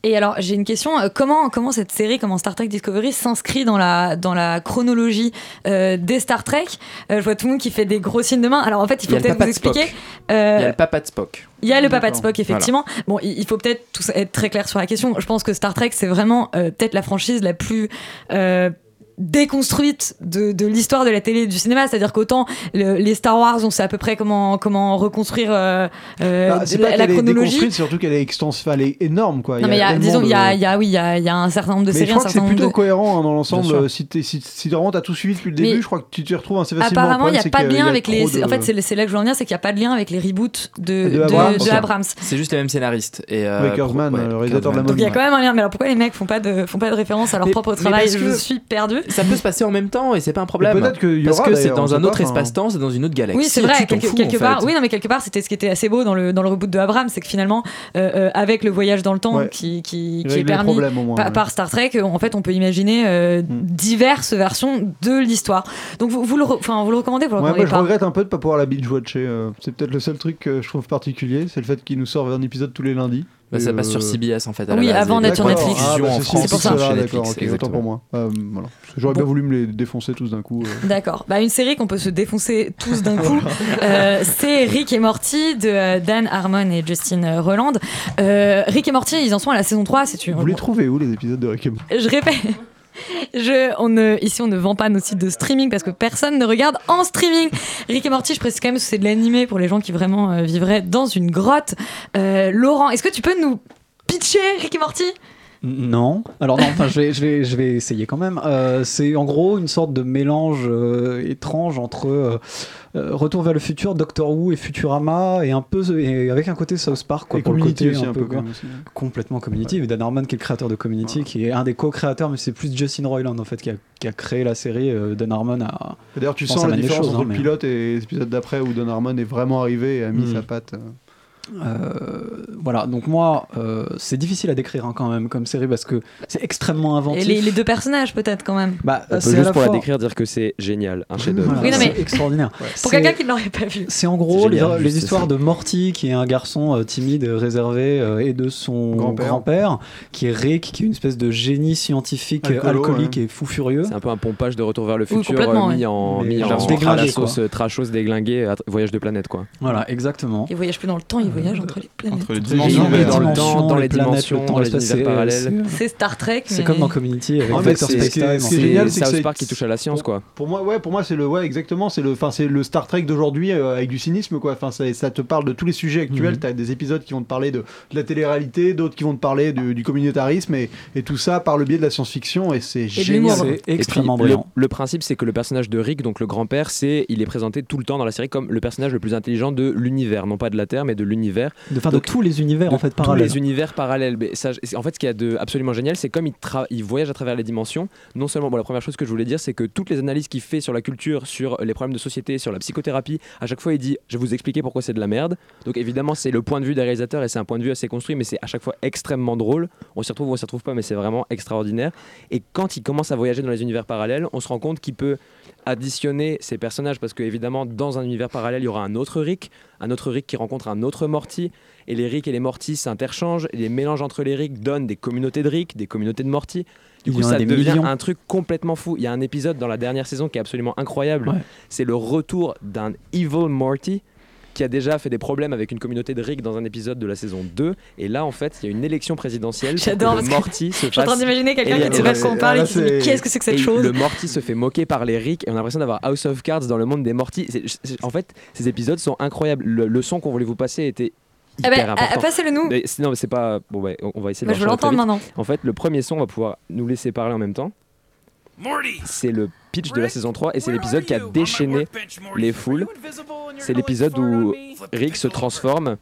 Et alors, j'ai une question. euh, Comment, comment cette série, comment Star Trek Discovery s'inscrit dans la, dans la chronologie euh, des Star Trek? Euh, Je vois tout le monde qui fait des gros signes de main. Alors, en fait, il Il faut peut-être papa vous de Spock. expliquer. il Euh, y a le papa de Spock Il y a le papa de. Spock, effectivement. Bon, il il faut peut-être être très clair sur la question. Je pense que Star Trek, c'est vraiment euh, peut-être la franchise la plus euh, déconstruite de, de l'histoire de la télé et du cinéma. C'est-à-dire qu'autant le- les Star Wars, on sait à peu près comment, comment reconstruire euh, euh, Bah, c'est la, pas la est chronologie. déconstruite, surtout qu'elle est extensive, enfin, elle est énorme quoi. Non, mais il y a, tellement disons, il y a, de- il y a- oui, il y a, y a un certain nombre de Mais séries, je crois que c'est plutôt de... cohérent hein, dans l'ensemble. Si, si, si vraiment t'as tout suivi depuis le Mais début, je crois que tu t'y retrouves assez facilement. Apparemment, il Le n'y a pas de lien avec les. En fait, c'est là que je veux en venir, c'est qu'il n'y a pas de lien avec les reboots de, De de, Abrams. c'est juste les mêmes scénaristes et euh, Kurzman, le réalisateur de la. Donc il y a quand même un lien. Mais alors pourquoi les mecs font pas de, font pas de référence à leur propre travail? Je suis perdu. Ça peut se passer en même temps et c'est pas un problème peut-être qu'il y parce aura, que c'est dans un autre espace-temps c'est dans une autre galaxie Oui, c'est vrai, quelque, fous, quelque en part. fait. Oui, non, mais quelque part, c'était ce qui était assez beau dans le, dans le reboot de Abrams, c'est que finalement, euh, euh, avec le voyage dans le temps Ouais. qui, qui, est permis moins, par, ouais. par Star Trek, en fait, on peut imaginer euh, diverses versions de l'histoire. Donc vous, vous le, enfin, vous le recommandez, vous le Ouais, recommandez moi je regrette un peu de pas pouvoir la binge watcher. c'est peut-être le seul truc que je trouve particulier, c'est le fait qu'il nous sort un épisode tous les lundis. Bah, ça passe sur euh, CBS en fait. à Oui, avant d'être sur d'accord. Netflix. Ah, bah, c'est pour ça, chez d'accord, Netflix, ok, autant exactement. pour moi. Euh, voilà. J'aurais bien voulu me les défoncer tous d'un coup. euh. D'accord. Bah, une série qu'on peut se défoncer tous d'un coup, euh, c'est Rick et Morty de Dan Harmon et Justin Roland. Euh, Rick et Morty, ils en sont à la saison 3. C'est une... Vous les trouvez où les épisodes de Rick et Morty? Je répète. Je, on ici, on ne vend pas nos sites de streaming parce que personne ne regarde en streaming. Rick et Morty, je précise quand même c'est de l'animé pour les gens qui vraiment euh, vivraient dans une grotte. Euh, Laurent, est-ce que tu peux nous pitcher Rick et Morty? Non. Alors non, enfin je vais, je vais, je vais essayer quand même. Euh, c'est en gros une sorte de mélange euh, étrange entre euh, Retour vers le futur, Doctor Who et Futurama et un peu et avec un côté South Park quoi, Et pour le côté aussi, un peu, quoi. complètement Community. Et Dan Harmon qui est le créateur de Community, qui est un des co-créateurs, mais c'est plus Justin Roiland en fait qui a, qui a créé la série. Dan Harmon a. D'ailleurs, tu sens la différence choses, entre hein, le mais- pilote et l'épisode d'après où Don Harmon est vraiment arrivé et a mis Mm. sa patte. Euh. Euh, voilà, donc moi, euh, c'est difficile à décrire hein, quand même comme série parce que c'est extrêmement inventif. Et les, les deux personnages, peut-être quand même. Bah, On peut c'est à juste la pour la fois- décrire dire que c'est génial, un chef-d'œuvre. Voilà, Oui, non, mais- c'est extraordinaire. Pour quelqu'un qui ne l'aurait pas vu. C'est en gros les, histoires ça. de Morty, qui est un garçon euh, timide, réservé, euh, et de son Grand-père. qui est Rick, qui est une espèce de génie scientifique euh, alcoolique ouais. et fou furieux. C'est un peu un pompage de retour vers le Oui, futur euh, mis ouais. en, mis en déglingué, la sauce euh, trashos déglingué, voyage de planète quoi. Voilà, exactement. Il voyage plus dans le temps, il voyage entre les planètes. Entre les dimensions. les dans le dimensions, temps, dans les dimensions, dans les parallèles. c'est- Star Trek. C'est mais- comme dans Community avec fait, Vector c'est- Space Time. C'est génial, c'est South Park qui touche à la science quoi. Pour moi, ouais, pour moi, c'est le, ouais, exactement, c'est le, enfin, c'est le Star Trek d'aujourd'hui euh, avec du cynisme, quoi. Enfin, ça, ça te parle de tous les sujets actuels. Mhm. T'as des épisodes qui vont te parler de, de la télé-réalité, d'autres qui vont te parler du, du communautarisme, et, et tout ça par le biais de la science-fiction, et c'est génial. C'est extrêmement brillant. le principe, c'est que le personnage de Rick, donc le grand-père, c'est il est présenté tout le temps dans la série comme le personnage le plus intelligent de l'univers, non pas de la Terre, mais de l'univers. De, enfin, de tous les univers en fait tous parallèles. les univers parallèles. Mais ça, c'est- en fait, ce qu'il y a de absolument génial, c'est comme il voyage à travers les dimensions. Non seulement, bon, la première chose que je voulais dire, c'est que toutes les analyses qu'il fait sur la culture, sur les problèmes de société, sur la psychothérapie, à chaque fois, il dit Je vais vous expliquer pourquoi c'est de la merde. Donc, évidemment, c'est le point de vue des réalisateurs et c'est un point de vue assez construit, mais c'est à chaque fois extrêmement drôle. On s'y retrouve ou on s'y retrouve pas, mais c'est vraiment extraordinaire. Et quand il commence à voyager dans les univers parallèles, on se rend compte qu'il peut additionner ces personnages parce que évidemment dans un univers parallèle il y aura un autre Rick un autre Rick qui rencontre un autre Morty et les Rick et les Morty s'interchangent et les mélanges entre les Rick donnent des communautés de Rick des communautés de Morty du coup ça devient millions. un truc complètement fou il y a un épisode dans la dernière saison qui est absolument incroyable Ouais. c'est le retour d'un evil Morty qui a déjà fait des problèmes avec une communauté de Rick dans un épisode de la saison 2 et là en fait il y a une élection présidentielle J'adore Morty se Je suis en train d'imaginer quelqu'un qui ne sait pas de quoi on parle et qui se dit Qu'est-ce que c'est que cette Et chose? Le Morty se fait moquer par les Rick et on a l'impression d'avoir House of Cards dans le monde des Morty. C'est- c'est- En fait, ces épisodes sont incroyables. Le, le son qu'on voulait vous passer était Eh hyper ben, important. euh, passez-le nous. Mais c'est- non, mais c'est pas. Bon, ouais, on on va essayer de Bah, je vite. maintenant. En fait, le premier son, on va pouvoir nous laisser parler en même temps. C'est le pitch de la saison 3 et c'est l'épisode qui a déchaîné les foules. C'est l'épisode où Rick se transforme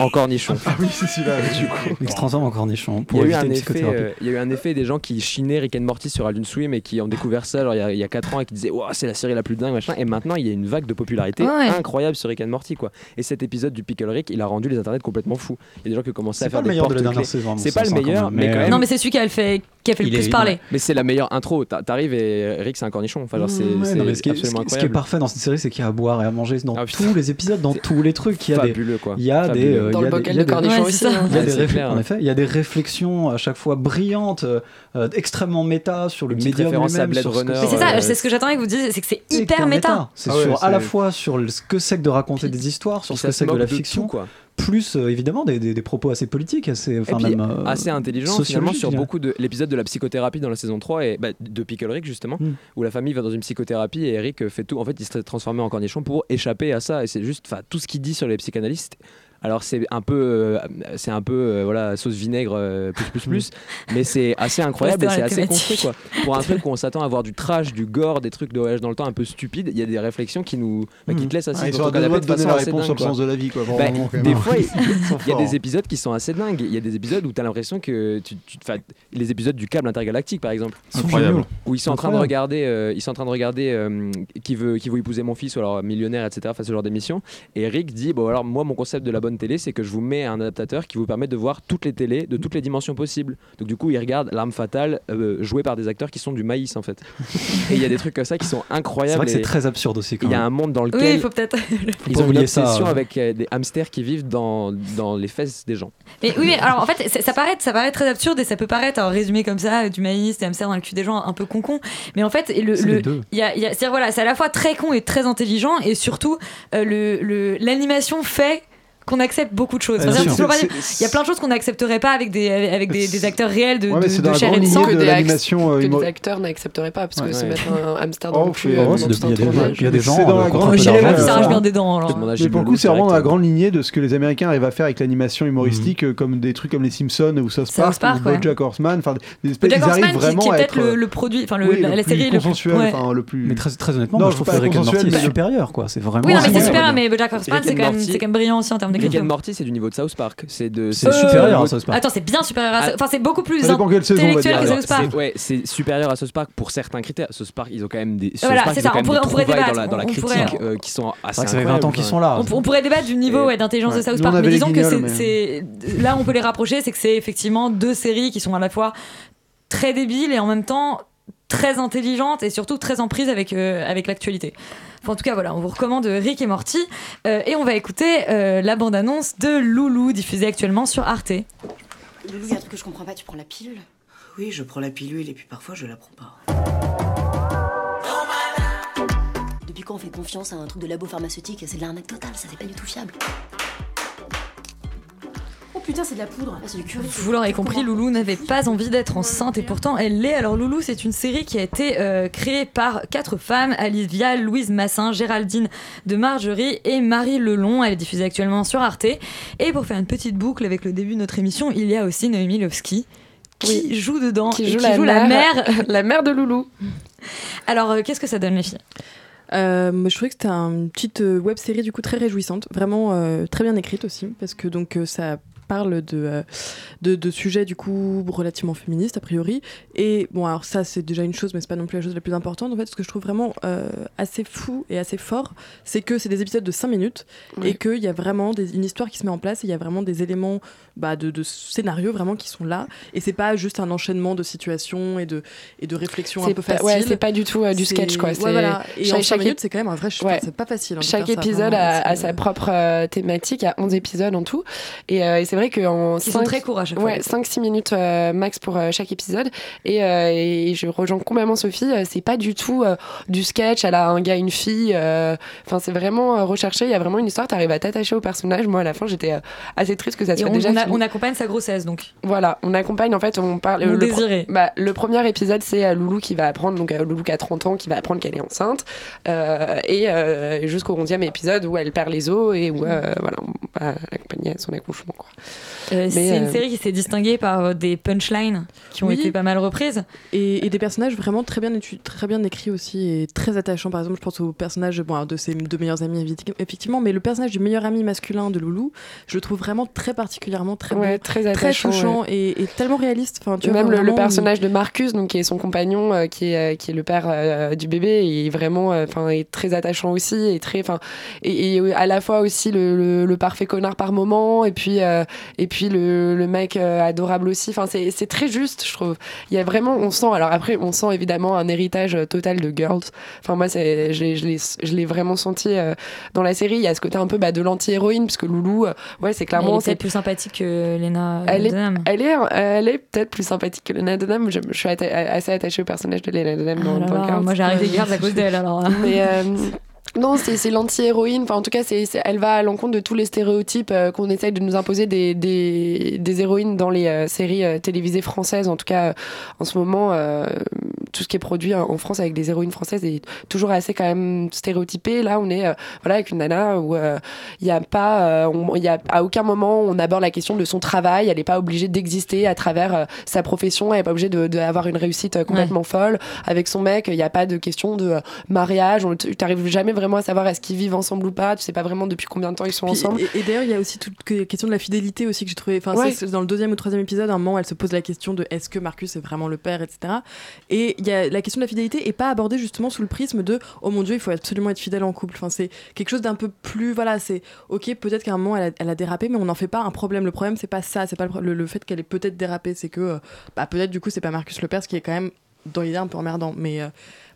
en cornichon. Ah oui, c'est celui-là, du coup. Il se transforme en cornichon Il y, pour a eu éviter un une effet, psychothérapie. euh, il y a eu un effet des gens qui chinaient Rick and Morty sur Adult Swim et qui ont découvert ça alors, il, y a, il y a 4 ans et qui disaient Ouah, c'est la série la plus dingue machin et maintenant il y a une vague de popularité Ouais. incroyable sur Rick and Morty quoi et cet épisode du Pickle Rick il a rendu les internets complètement fous il y a des gens qui ont commencé à C'est faire pas le des meilleur de la saison, c'est pas le hein, quand meilleur même, mais quand même Non, mais c'est celui qui a, le fait, qui a fait le plus parler. mais c'est la meilleure intro T'a- t'arrives et Rick c'est un cornichon enfin genre c'est non, mais ce, qui est, absolument ce qui est incroyable parfait dans cette série, c'est qu'il y a à boire et à manger dans Ah, tous les épisodes, dans tous les trucs. Il y a des, fabuleux quoi il y a des, euh, Dans il y le a des- bocal il y a de des- cornichons Ouais, aussi. c'est ça. hein. Il y, a Ouais, des c'est réfl- clair. en effet, il y a des réflexions à chaque fois brillantes, euh, euh, extrêmement méta sur le médium lui-même, c'est ça, c'est ce que j'attendais que vous disiez, c'est que c'est hyper méta. C'est Ah à la fois sur ce que c'est que de raconter des histoires, sur ce que c'est que de la fiction. Plus euh, évidemment des, des- des propos assez politiques, assez, puis, même euh, assez intelligent finalement sur beaucoup de l'épisode de la psychothérapie dans la saison 3 et bah, de Pickle Rick justement Mm. où la famille va dans une psychothérapie et Eric fait tout en fait il se transformé en cornichon pour échapper à ça et c'est juste enfin tout ce qu'il dit sur les psychanalystes alors c'est un peu euh, c'est un peu euh, voilà sauce vinaigre euh, plus plus plus mais c'est assez incroyable et c'est assez construit quoi pour un truc où on s'attend à voir du trash du gore des trucs de voyage dans le temps un peu stupides il y a des réflexions qui nous bah, qui te laissent assis Ah, ton à canapé de façon la réponse dingue, sens de la vie, quoi. Bah, des fois, il y a des épisodes qui sont assez dingues. Il y a des épisodes où tu as l'impression que tu, les épisodes du câble intergalactique par exemple, Incroyable. où ils sont en train de regarder, euh, ils sont en train de regarder euh, qui veut qui veut épouser mon fils ou alors millionnaire etc. Enfin ce genre d'émission. Et Rick dit bon alors moi mon concept de la bonne télé, c'est que je vous mets un adaptateur qui vous permet de voir toutes les télés de toutes les dimensions possibles. Donc du coup, ils regardent L'arme fatale euh, jouée par des acteurs qui sont du maïs en fait. et il y a des trucs comme ça qui sont incroyables. C'est vrai que c'est très absurde aussi. quand Il y a un monde dans Oui, lequel il faut peut-être. ils ont une oublier ça, obsession euh. avec euh, des hamsters qui vivent dans, dans les fesses des gens. Mais oui, mais alors en fait, ça paraît, ça paraît très absurde et ça peut paraître, alors, résumé comme ça, du maïs, des hamsters dans le cul des gens, un peu con-con. Mais en fait, le, y a, il y a- c'est-à-dire, voilà, c'est à la fois très con et très intelligent et surtout, euh, le- l'animation fait qu'on accepte beaucoup de choses. Il y a plein de choses qu'on n'accepterait pas avec des, avec des, des acteurs réels de, Ouais, de- de chair et de sang. lignée de que des, euh, que humo- des acteurs n'accepteraient pas parce que Ouais. se Ouais. mettre un hamster dans Oh, le cul c'est- euh, oh, il y a des- gens, C'est dans euh, bien des dents. Mais pour le coup, c'est vraiment dans la grande lignée de ce que les Américains arrivent à faire avec l'animation humoristique, euh, comme des trucs comme les Simpsons ou South Park, ou. BoJack Horseman. Enfin, des espèces, Bojack ils arrivent Horseman, qui, est peut-être être le, produit, enfin la, le la plus série le plus- consensuel, ouais. enfin le plus. Mais très, très honnêtement, Non, moi, je trouve que Rick and Morty est supérieur, quoi. C'est vraiment. Oui, non, mais c'est super, mais Bojack Horseman, c'est quand même brillant aussi en termes Rick and Morty, c'est du niveau de South Park. C'est de. C'est supérieur à South Park. Attends, c'est bien supérieur à Ah. Enfin, c'est beaucoup plus intellectuel que South Park. c'est- ouais, c'est supérieur à South Park pour certains critères. South Park, ils ont quand même des. Voilà, c'est ça, on pourrait- débattre, dans la, critique euh, qui sont assez vrai que ça fait 20 ans qu'ils sont là. On, pourrait débattre du niveau d'intelligence de. South Park, mais disons que c'est- là on peut les rapprocher, c'est que c'est effectivement deux séries qui sont à la fois très débiles et en même temps très intelligentes et surtout très en prise avec, euh, avec l'actualité. Enfin, en tout cas, voilà, on vous recommande Rick et Morty euh, et on va écouter euh, la bande-annonce de Loulou diffusée actuellement sur Arte. Loulou, il y a un truc que je comprends pas, tu prends la pilule? Oui, je prends la pilule et puis parfois je la prends pas. Depuis quand on fait confiance à un truc de labo pharmaceutique? C'est de l'arnaque totale, ça c'est pas du tout fiable. Putain, c'est de la poudre. Ah, c'est du curry. Vous l'aurez compris, Loulou n'avait pas envie d'être enceinte et pourtant elle l'est. Alors Loulou, c'est une série qui a été euh, créée par quatre femmes, Alivia, Louise Massin, Géraldine de Margerie et Marie Lelon. Elle est diffusée actuellement sur Arte. Et pour faire une petite boucle avec le début de notre émission, il y a aussi Noémie Lovski qui joue dedans Qui et joue, qui la, joue mère, la mère. la mère de Loulou. Alors euh, qu'est-ce que ça donne les filles? Euh, moi, je trouvais que c'était une petite euh, web série du coup très réjouissante, vraiment euh, très bien écrite aussi, parce que donc euh, ça parle de, euh, de, de sujets du coup relativement féministes a priori. Et bon, alors ça c'est déjà une chose, mais c'est pas non plus la chose la plus importante. En fait, ce que je trouve vraiment euh, assez fou et assez fort, c'est que c'est des épisodes de 5 minutes et qu'il y a vraiment des, une histoire qui se met en place et il y a vraiment des éléments bah, de, de scénario vraiment qui sont là. Et c'est pas juste un enchaînement de situations et de, et de réflexions un peu pas- faciles. ouais, c'est pas du tout, euh, du sketch, quoi. Ouais, voilà. Et chaque- en 5 chaque minutes, c'est quand même un vrai. Ouais. C'est pas facile. hein, Chaque ça, épisode vraiment, a, sa propre euh, thématique, il y a 11 épisodes en tout. Et, et c'est vrai qu'en sont très courts à chaque fois. Ouais, 5-6 minutes euh, max pour euh, chaque épisode. Et, euh, et je rejoins complètement Sophie, c'est pas du tout du sketch à la un gars, une fille. Enfin, c'est vraiment recherché, il y a vraiment une histoire, t'arrives à t'attacher au personnage. Moi, à la fin, j'étais assez triste que ça soit on, déjà on a- on accompagne sa grossesse donc. Voilà, on accompagne en fait, on parle. Le, désiré. bah, le premier épisode, c'est Loulou qui va apprendre, donc Loulou qui a 30 ans, qui va apprendre qu'elle est enceinte, et jusqu'au 11e épisode où elle perd les os et où euh, voilà, on va l'accompagner à son accouchement. Quoi. Euh, c'est une euh, série qui s'est distinguée par euh, des punchlines qui ont Oui. été pas mal reprises. Et, et des personnages vraiment très bien, très bien écrits aussi et très attachants. Par exemple, je pense au personnage bon, de ses deux meilleurs amis, effectivement, mais le personnage du meilleur ami masculin de Loulou, je le trouve vraiment très particulièrement très Ouais, beau, très attachant, touchant ouais. et, et tellement réaliste. Enfin, tu vois, Même le, le vraiment, personnage de Marcus, donc qui est son compagnon, euh, qui, est, euh, qui est le père euh, du bébé, est vraiment, euh, enfin, est très attachant aussi, et très, enfin, et, et à la fois aussi le, le- le parfait connard par moment, et puis, euh, et puis le, le mec euh, adorable aussi. Enfin, c'est très juste, je trouve. Il y a vraiment, on sent. Alors après, on sent évidemment un héritage euh, total de Girls. Enfin, moi, c'est, je l'ai- vraiment senti euh, dans la série. Il y a ce côté un peu bah, de l'anti-héroïne, parce que Loulou, ouais, c'est elle clairement, est c'est peut-être plus sympathique que Lena elle est, Dunham. elle est, elle est peut-être plus sympathique que Lena Dunham. Je, je suis atta- assez attachée au personnage de Lena Dunham dans, Ah là dans là, Girls. moi j'ai arrêté Girls à cause d'elle alors. Mais euh, non, c'est l'anti-héroïne. Enfin, en tout cas, c'est elle va à l'encontre de tous les stéréotypes euh, qu'on essaye de nous imposer des, des, des héroïnes dans les euh, séries euh, télévisées françaises. En tout cas, en ce moment, tout ce qui est produit en en France avec des héroïnes françaises est toujours assez quand même stéréotypé. Là, on est voilà avec une nana où il y a pas, il y a à aucun moment on aborde la question de son travail. Elle n'est pas obligée d'exister à travers sa profession. Elle n'est pas obligée de- d'avoir une réussite complètement folle avec son mec. Il n'y a pas de question de mariage. On- Tu n'arrives jamais vraiment vraiment à savoir est-ce qu'ils vivent ensemble ou pas. Tu sais pas vraiment depuis combien de temps ils sont Puis- ensemble. Et, et d'ailleurs, il y a aussi toute que- question de la fidélité aussi que j'ai trouvé. Enfin, Ouais. dans le deuxième ou troisième épisode, à un moment, elle se pose la question de est-ce que Marcus est vraiment le père, etc. Et il y a la question de la fidélité est pas abordée justement sous le prisme de oh mon dieu, il faut absolument être fidèle en couple. Enfin, c'est quelque chose d'un peu plus voilà, c'est ok, peut-être qu'à un moment elle a, elle a dérapé, mais on n'en fait pas un problème. Le problème, c'est pas ça, c'est pas le fait qu'elle ait peut-être dérapé, c'est que euh, bah, peut-être du coup c'est pas Marcus le père, ce qui est quand même dans l'idée un peu emmerdant, mais euh,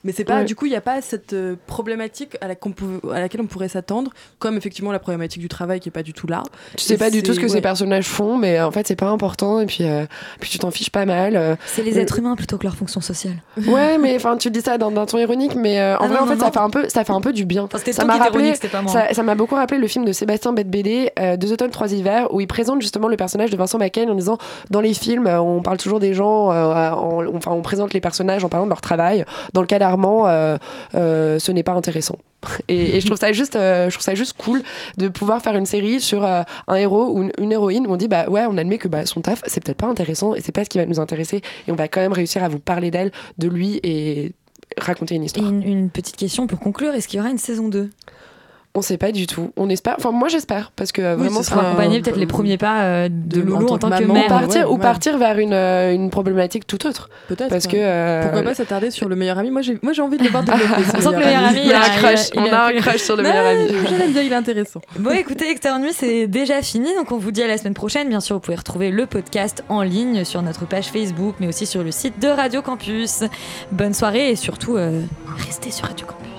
mais c'est pas Ouais. du coup il n'y a pas cette euh, problématique à, la qu'on pouvait- à laquelle on pourrait s'attendre, comme effectivement la problématique du travail qui est pas du tout là. Tu sais Et pas du tout ce que ces personnages font, mais euh, en fait c'est pas important et puis, euh, puis tu t'en fiches pas mal. euh. C'est les Euh, êtres humains plutôt que leur fonction sociale. Ouais, mais enfin tu dis ça dans- d'un ton ironique, mais euh, en Ah vrai non, en fait non, ça non. fait un peu ça fait un peu du bien. ça m'a rappelé, pas moi. ça m'a beaucoup rappelé le film de Sébastien Bette-BD, euh, Deux automnes trois hivers, où il présente justement le personnage de Vincent Macaigne en disant dans les films on parle toujours des gens, euh, en- enfin on présente les personnages en parlant de leur travail. Dans le cas d'Armand, euh, euh, ce n'est pas intéressant. Et, je trouve ça juste, euh, je trouve ça juste cool de pouvoir faire une série sur un héros ou une, héroïne où on dit bah ouais on admet que bah, son taf c'est peut-être pas intéressant et c'est pas ce qui va nous intéresser et on va quand même réussir à vous parler d'elle, de lui et raconter une histoire. une, une petite question pour conclure est-ce qu'il y aura une saison 2 On sait pas du tout. On espère. Enfin moi j'espère parce que euh, Oui, vraiment ce sera un- accompagner peut-être les premiers pas euh, de, de- Loulou en, en tant que que maman, mère. ou partir, ouais, ou ouais. partir vers une, euh, une problématique tout autre. Peut-être. Parce ouais. que euh, Pourquoi pas s'attarder sur le meilleur ami? Moi, j'ai, moi, j'ai envie de le voir développer. On sent que le meilleur ami, Il y a un il crush. il On a un crush sur le meilleur ami. Je l'aime bien, il est intéressant. Bon, écoutez, Externe Nuit, c'est déjà fini. Donc, on vous dit à la semaine prochaine. Bien sûr, vous pouvez retrouver le podcast en ligne sur notre page Facebook, mais aussi sur le site de Radio Campus. Bonne soirée et surtout, restez sur Radio Campus.